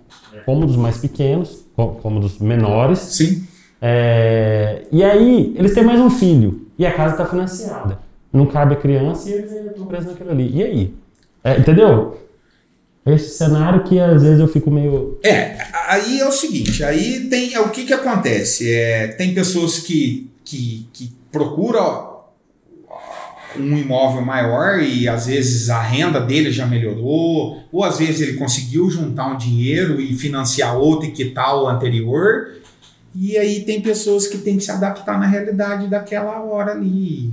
cômodos mais pequenos, cômodos menores. Sim. É, e aí, eles têm mais um filho e a casa está financiada. Não cabe a criança e eles estão presos naquilo ali. E aí? É, entendeu? Esse cenário que às vezes eu fico meio. É, aí é o seguinte, aí tem é, o que que acontece, é, tem pessoas que, que, que procuram um imóvel maior e às vezes a renda dele já melhorou, ou às vezes ele conseguiu juntar um dinheiro e financiar outro e quitar o anterior, e aí tem pessoas que têm que se adaptar na realidade daquela hora ali,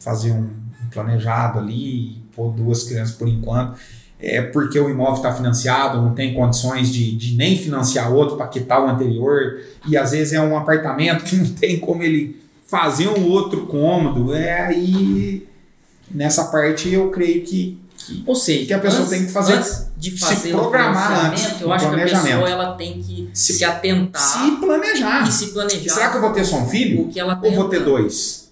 fazer um planejado ali, pôr duas crianças por enquanto. É porque o imóvel está financiado, não tem condições de, de nem financiar outro para quitar o anterior, e às vezes é um apartamento que não tem como ele fazer um outro cômodo. É aí, nessa parte, eu creio que. que Ou seja, Que a pessoa antes- tem que fazer- antes de se fazer programar o financiamento, antes, eu acho que a planejamento. pessoa ela tem que Se- se, atentar se planejar. e se planejar Será que eu vou ter só um filho? o que ela Ou vou ter dois?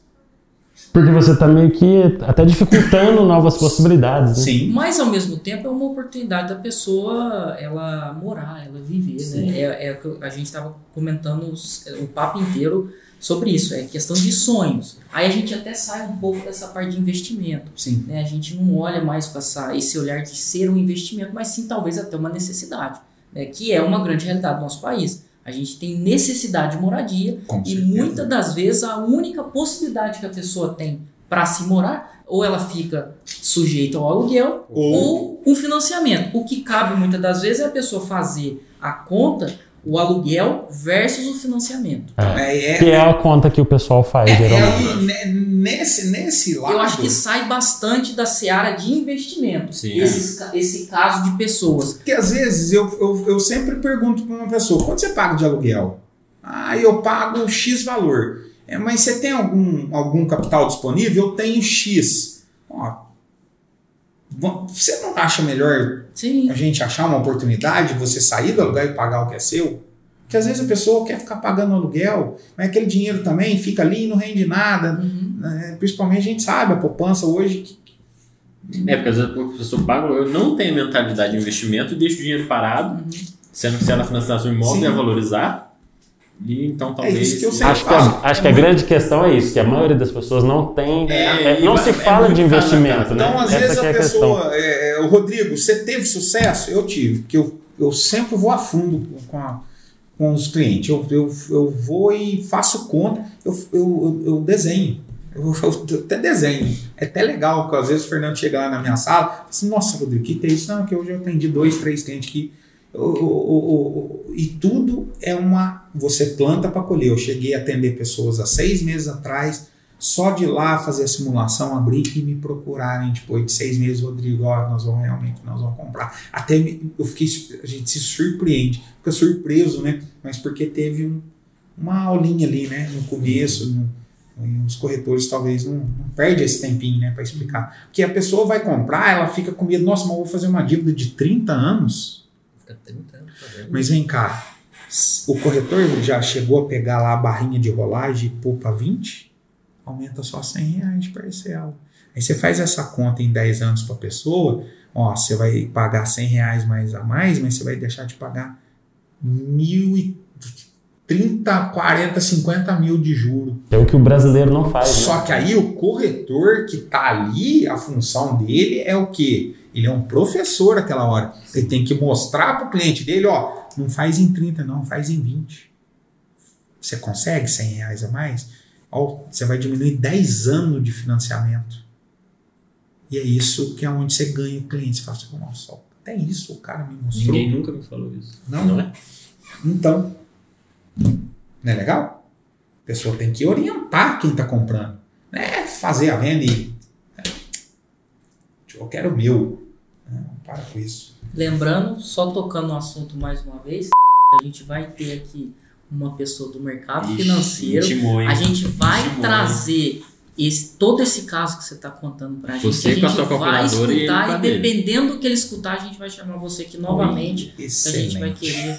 Porque você tá meio que até dificultando novas possibilidades. Né? Sim. Mas ao mesmo tempo é uma oportunidade da pessoa ela morar, ela viver, né? É, é o que a gente estava comentando o papo inteiro sobre isso, é questão de sonhos. Aí a gente até sai um pouco dessa parte de investimento. Sim. né? A gente não olha mais com essa, esse olhar de ser um investimento, mas sim talvez até uma necessidade, né? que é uma grande realidade do nosso país. A gente tem necessidade de moradia Com e certeza. muitas das vezes a única possibilidade que a pessoa tem para se morar, ou ela fica sujeita ao aluguel Ou- ou um financiamento. O que cabe muitas das vezes é a pessoa fazer a conta, o aluguel versus o financiamento. É, é, Que é a conta que o pessoal faz, é, é geralmente. aí, né, nesse, nesse lado. Eu acho que sai bastante da seara de investimento, Sim. ca- esse caso de pessoas. Porque às vezes eu, eu, eu sempre pergunto para uma pessoa: quanto você paga de aluguel? Ah, eu pago X valor. É, mas você tem algum, algum capital disponível? Eu tenho X. Ó, vo- você não acha melhor Sim. a gente achar uma oportunidade, você sair do aluguel e pagar o que é seu? Porque às vezes a pessoa quer ficar pagando aluguel, mas aquele dinheiro também fica ali e não rende nada. Uhum. né? Principalmente a gente sabe, a poupança hoje. que- É, porque às vezes a pessoa paga, eu não tenho mentalidade de investimento e deixa o dinheiro parado, Uhum. sendo que se ela financiasse um imóvel Sim. ia valorizar. E então talvez. isso que eu sempre Acho que, a, acho que a grande questão é isso, que a maioria das pessoas não tem. É, é, não se é fala de investimento, né? Então, às Essa vezes que é a pessoa. É, é, o Rodrigo, você teve sucesso? Eu tive, porque eu, eu sempre vou a fundo com, a- com os clientes. Eu, eu, eu vou e faço conta, eu, eu, eu, desenho. Eu, eu até desenho. É até legal, porque às vezes o Fernando chega lá na minha sala e fala assim: Nossa, Rodrigo, que tem isso? Não, que hoje eu atendi dois, três clientes que. O- o- o- e tudo é uma. Você planta para colher. Eu cheguei a atender pessoas há seis meses atrás só de lá fazer a simulação, abrir e me procurarem depois de seis meses, Rodrigo, ó, nós vamos realmente, nós vamos comprar. Até me- eu fiquei, a gente se surpreende, fica surpreso, né? Mas porque teve um- uma aulinha ali, né? No começo, no, os corretores talvez não, não perde esse tempinho, né, para explicar. Porque a pessoa vai comprar, ela fica com medo, nossa, mas eu vou fazer uma dívida de 30 anos. Fica 30 anos pagando. Mas vem cá, o corretor já chegou a pegar lá a barrinha de rolagem e para 20? Aumenta só 100 reais de parcela. Aí você faz essa conta em 10 anos para a pessoa, ó, você vai pagar 100 reais mais a mais, mas você vai deixar de pagar mil e 30, 40, 50 mil de juro. É o que o brasileiro não faz. né? Só que aí o corretor que tá ali, a função dele é o quê? Ele é um professor aquela hora. Ele tem que mostrar para o cliente dele, ó, não faz em 30, não, faz em 20. Você consegue 100 reais a mais? Ó, você vai diminuir 10 anos de financiamento. E é isso que é onde você ganha o cliente. Você fala assim, nossa, até isso o cara me mostrou. Ninguém nunca me falou isso. Não, não é? Então, não é legal? A pessoa tem que orientar quem está comprando. Não é fazer a venda e. Eu quero o meu. Não, para com isso. Lembrando, só tocando no assunto mais uma vez, a gente vai ter aqui uma pessoa do mercado Ixi, financeiro. intimou? A gente vai Intimou, trazer esse, todo esse caso que você está contando pra gente. Você a com a gente sua vai e escutar a e, dele. dependendo do que ele escutar, a gente vai chamar você aqui novamente. que A gente vai querer.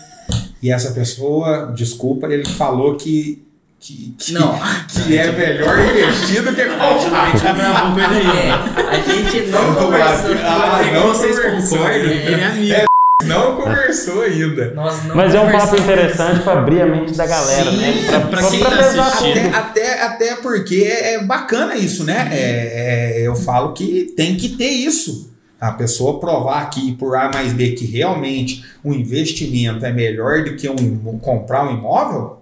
E essa pessoa, desculpa, ele falou que, que, que, Não. que é melhor investir do que A comprar. gente já gravou com ele É, aí. a gente não Não, conversou. ah, Se não vocês conversou. concordam, É. ele é amigo. Não conversou ainda. Nós não Mas é um papo interessante pra abrir a mente da galera, Sim, né? Pra, pra só quem pra tá assistindo. Até, até, até porque é bacana isso, né? É, é, eu falo que tem que ter isso. A pessoa provar aqui por A mais B que realmente o investimento é melhor do que um, comprar um imóvel,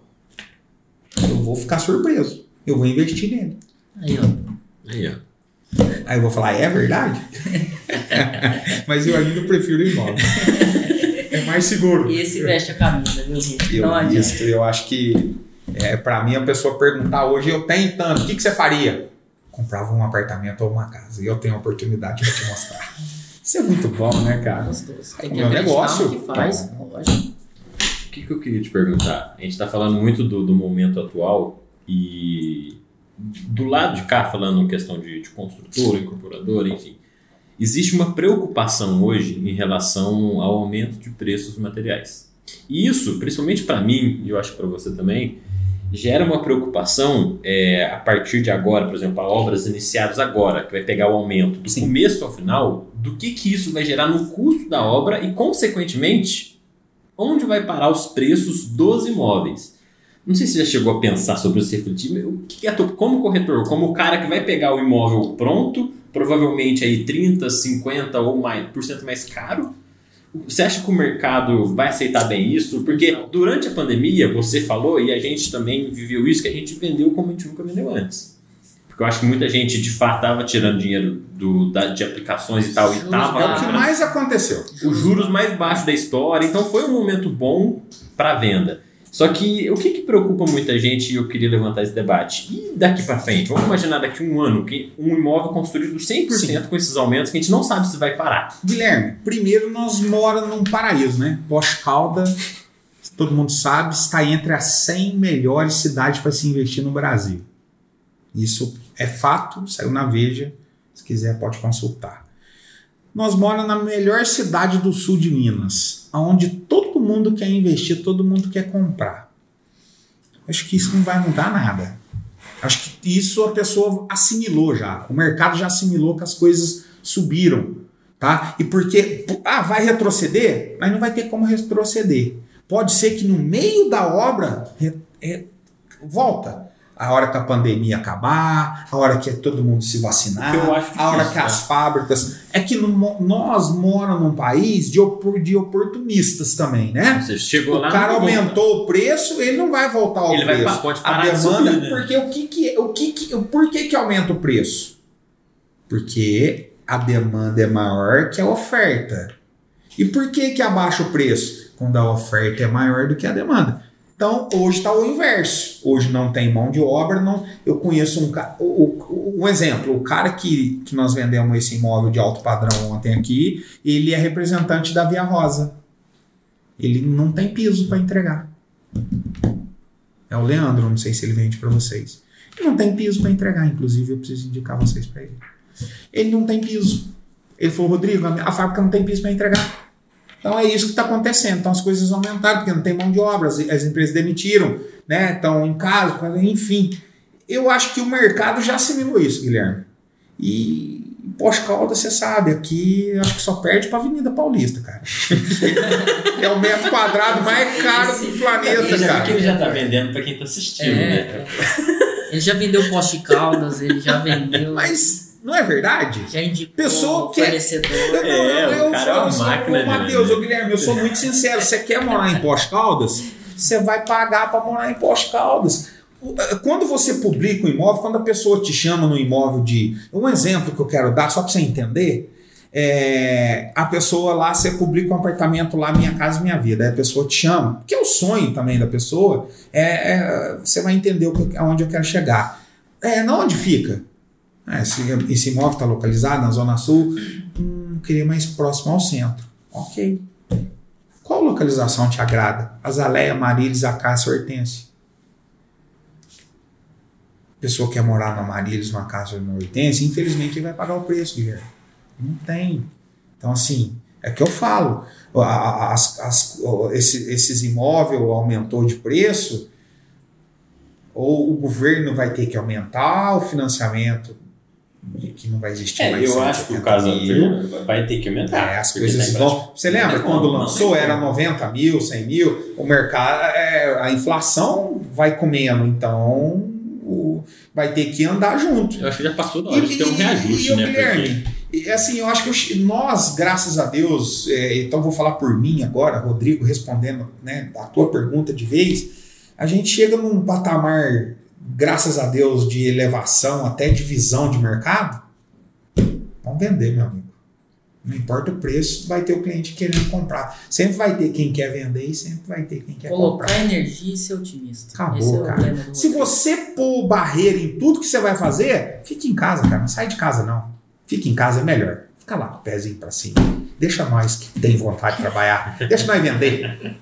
eu vou ficar surpreso. Eu vou investir nele. Aí, ó. Aí, ó. Aí eu vou falar, é verdade? Mas eu ainda prefiro imóvel. É mais seguro. Esse veste a camisa, viu, gente? Eu, Não isso, eu acho que é, para mim a pessoa perguntar hoje, eu tenho tanto, o que, que você faria? Comprava um apartamento ou uma casa e eu tenho a oportunidade para te mostrar. Isso é muito bom, né, cara? Gostoso. Tem O que meu acreditar negócio. que faz, lógico. O que, que eu queria te perguntar? A gente está falando muito do, do momento atual e do lado de cá, falando em questão de, de construtora, incorporadora, enfim, existe uma preocupação hoje em relação ao aumento de preços dos materiais. E isso, principalmente para mim, e eu acho para você também, gera uma preocupação é, a partir de agora, por exemplo, obras iniciadas agora, que vai pegar o aumento do Sim. começo ao final, do que, que isso vai gerar no custo da obra e, consequentemente, onde vai parar os preços dos imóveis. Não sei se você já chegou a pensar sobre isso, refletir, o que é como corretor, como o cara que vai pegar o imóvel pronto, provavelmente aí 30, 50 ou mais por cento mais caro. Você acha que o mercado vai aceitar bem isso? Porque durante a pandemia, você falou, e a gente também viveu isso, que a gente vendeu como a gente nunca vendeu antes. Porque eu acho que muita gente, de fato, estava tirando dinheiro do, da- de aplicações e tal, e estava É o que mais aconteceu. os juros mais baixos da história. Então foi um momento bom para venda. Só que o que, que preocupa muita gente e eu queria levantar esse debate? E daqui para frente? Vamos imaginar daqui a um ano que um imóvel construído 100% Sim. com esses aumentos que a gente não sabe se vai parar. Guilherme, primeiro nós moramos num paraíso, né? Pós-Caldas, todo mundo sabe, está entre as 100 melhores cidades para se investir no Brasil. Isso é fato, saiu na Veja. Se quiser, pode consultar. Nós moramos na melhor cidade do sul de Minas, onde todo mundo quer investir, todo mundo quer comprar. Acho que isso não vai mudar nada. Acho que isso a pessoa assimilou já. O mercado já assimilou que as coisas subiram. Tá? E porque, ah, vai retroceder? Mas não vai ter como retroceder. Pode ser que no meio da obra re- re- volta. A hora que a pandemia acabar, a hora que todo mundo se vacinar, acho a hora difícil, que as fábricas. É que no nós moramos num país de, opor- de oportunistas também, né? Seja, chegou O lá. cara não volta. aumentou o preço, ele não vai voltar ao Ele vai preço. pode a parar de demanda, subir, né? porque o que que, o que que, por que que aumenta o preço? Porque a demanda é maior que a oferta. E por que que abaixa o preço? Quando a oferta é maior do que a demanda. Então, hoje está o inverso. Hoje não tem mão de obra. Não, eu conheço um. Um exemplo: o cara que, que nós vendemos esse imóvel de alto padrão ontem aqui, ele é representante da Via Rosa. Ele não tem piso para entregar. É o Leandro, não sei se ele vende para vocês. Ele não tem piso para entregar, inclusive eu preciso indicar vocês para ele. Ele não tem piso. Ele falou, Rodrigo, a fábrica não tem piso para entregar. Então é isso que está acontecendo. Então as coisas aumentaram, porque não tem mão de obra, as, as empresas demitiram, né? Estão em casa, enfim. Eu acho que o mercado já assimilou isso, Guilherme. E pós-calda, você sabe, aqui eu acho que só perde para Avenida Paulista, cara. é o metro quadrado mais caro do planeta, Ele já, cara. ele já tá vendendo para quem tá assistindo, né? É, ele já vendeu poste caldas, ele já vendeu. Mas não é verdade? já indicou Pessoa o que- fornecedor. Eu, É, o cara é uma sou- máquina Matheus, ô Guilherme, eu sou muito sincero. Você quer morar em Pós Caldas? Você vai pagar para morar em Pós Caldas. Eh, Quando você publica um imóvel, quando a pessoa te chama no imóvel de. Um exemplo que eu quero dar, só para você entender. é, a pessoa lá, você publica um apartamento lá, Minha Casa Minha Vida. Aí a pessoa te chama, que é o sonho também da pessoa. É, é, você vai entender aonde eu quero chegar. É, na onde fica? Esse, esse imóvel está localizado na Zona Sul. Hum, queria mais próximo ao centro. Ok. Qual localização te agrada? Azaleia, Marílis, Acácia, Hortência. Pessoa quer morar na Marílis, na Acácia ou na Hortência, infelizmente ele vai pagar o preço, Guilherme. Não tem. Então, assim, é que eu falo. As, as- esses imóveis aumentou de preço. Ou o governo vai ter que aumentar o financiamento, de que não vai existir É, mais eu acho que o 170 caso mil. vai ter que aumentar. É, as coisas tá vão. Você lembra Não quando não lançou tem era como. 90 mil, 100 mil? O mercado, é, a inflação vai comendo, então o- vai ter que andar junto. Eu acho que já passou da hora de ter um reajuste, e, né? o Guilherme, Porque e, assim, eu acho que eu- nós, graças a Deus, é, então vou falar por mim agora, Rodrigo, respondendo né, a tua pergunta de vez, a gente chega num patamar, graças a Deus, de elevação, até de visão de mercado. Vamos vender, meu amigo. Não importa o preço, vai ter o cliente querendo comprar. Sempre vai ter quem quer vender e sempre vai ter quem quer Colocar comprar. energia e ser otimista. Acabou, é cara. Se você pôr barreira em tudo que você vai fazer, fique em casa, cara. Não sai de casa, não. Fique em casa é melhor. Fica lá com o pezinho pra cima. Deixa nós que tem vontade de trabalhar. Deixa nós vender.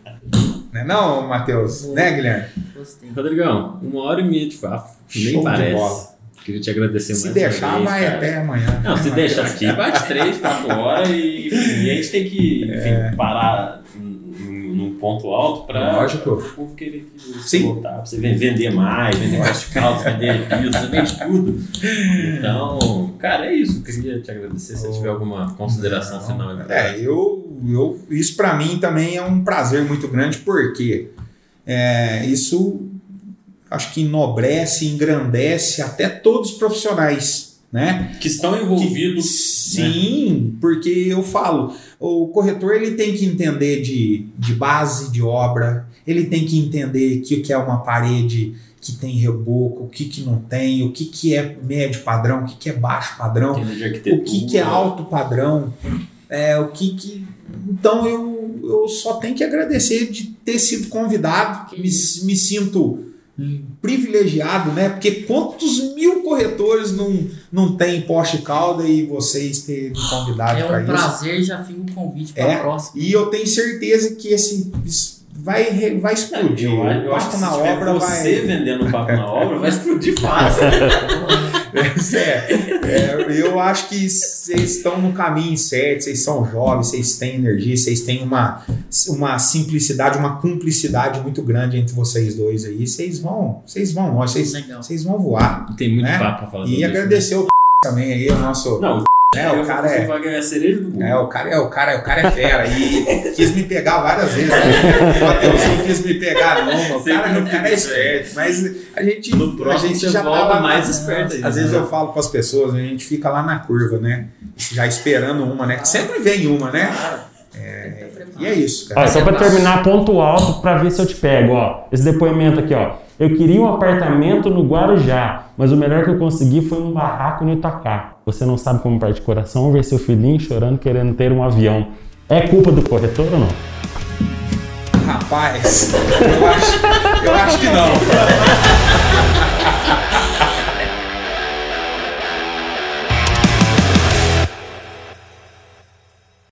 Não é não, Matheus? Né, Guilherme? Gostei. Rodrigão, uma hora e meia de papo. Nem Show de parece. bola. Queria te agradecer Se mais deixar, uma vez, vai cara. até amanhã. Não, se deixar aqui, bate três, quatro horas e, enfim, e a gente tem que enfim, É. parar num ponto alto pra Lógico. o povo querer que você Sim. voltar, pra você ven- vender mais, vender mais calças, vender piso, você vende tudo. Então, cara, é isso. Queria te agradecer se você tiver alguma consideração Não, final. É, eu, eu, isso para mim também é um prazer muito grande, porque é, isso acho que enobrece, engrandece até todos os profissionais, né? Que estão envolvidos. né? Sim, porque eu falo, o corretor ele tem que entender de, de base de obra, ele tem que entender que o que é uma parede que tem reboco, o que, que não tem, o que, que é médio padrão, o que, que é baixo padrão, o que, que é alto padrão, é, o que que... Então eu, eu só tenho que agradecer de ter sido convidado, Que me, me sinto privilegiado, né? Porque quantos mil corretores não, não tem poste calda e vocês terem convidado É para um isso? prazer, já fica o convite para É, a próxima. E eu tenho certeza que esse isso vai, vai explodir. Eu, acho- eu O acho que na tiver obra você vai. vendendo o papo na obra, vai explodir fácil. É, é, eu acho que vocês estão no caminho certo, vocês são jovens, vocês têm energia, vocês têm uma, uma simplicidade, uma cumplicidade muito grande entre vocês dois aí. Vocês vão, vocês vão vocês, vocês vão voar. Tem muito Né? papo pra falar E sobre isso, né? agradecer o também aí, o nosso. Não, eu o cara é. a. É, o cara é, o cara, o cara é fera e quis me pegar várias vezes. Né? O Mateuzinho quis me pegar, não, o Sempre cara, o fica cara é esperto. esperto. Mas a gente, No a próximo gente você já volta tá mais esperto ainda. Às vezes eu falo para as pessoas, a gente fica lá na curva, né? Já esperando uma, né? Que sempre vem uma, né? E é isso, Ó, cara. só pra terminar, ponto alto pra ver se eu te pego, ó. Esse depoimento aqui, ó. Eu queria um apartamento no Guarujá, mas o melhor que eu consegui foi um barraco no Itacá. Você não sabe como parte de coração ver seu filhinho chorando querendo ter um avião. É culpa do corretor ou não? Rapaz, eu acho, eu acho que não.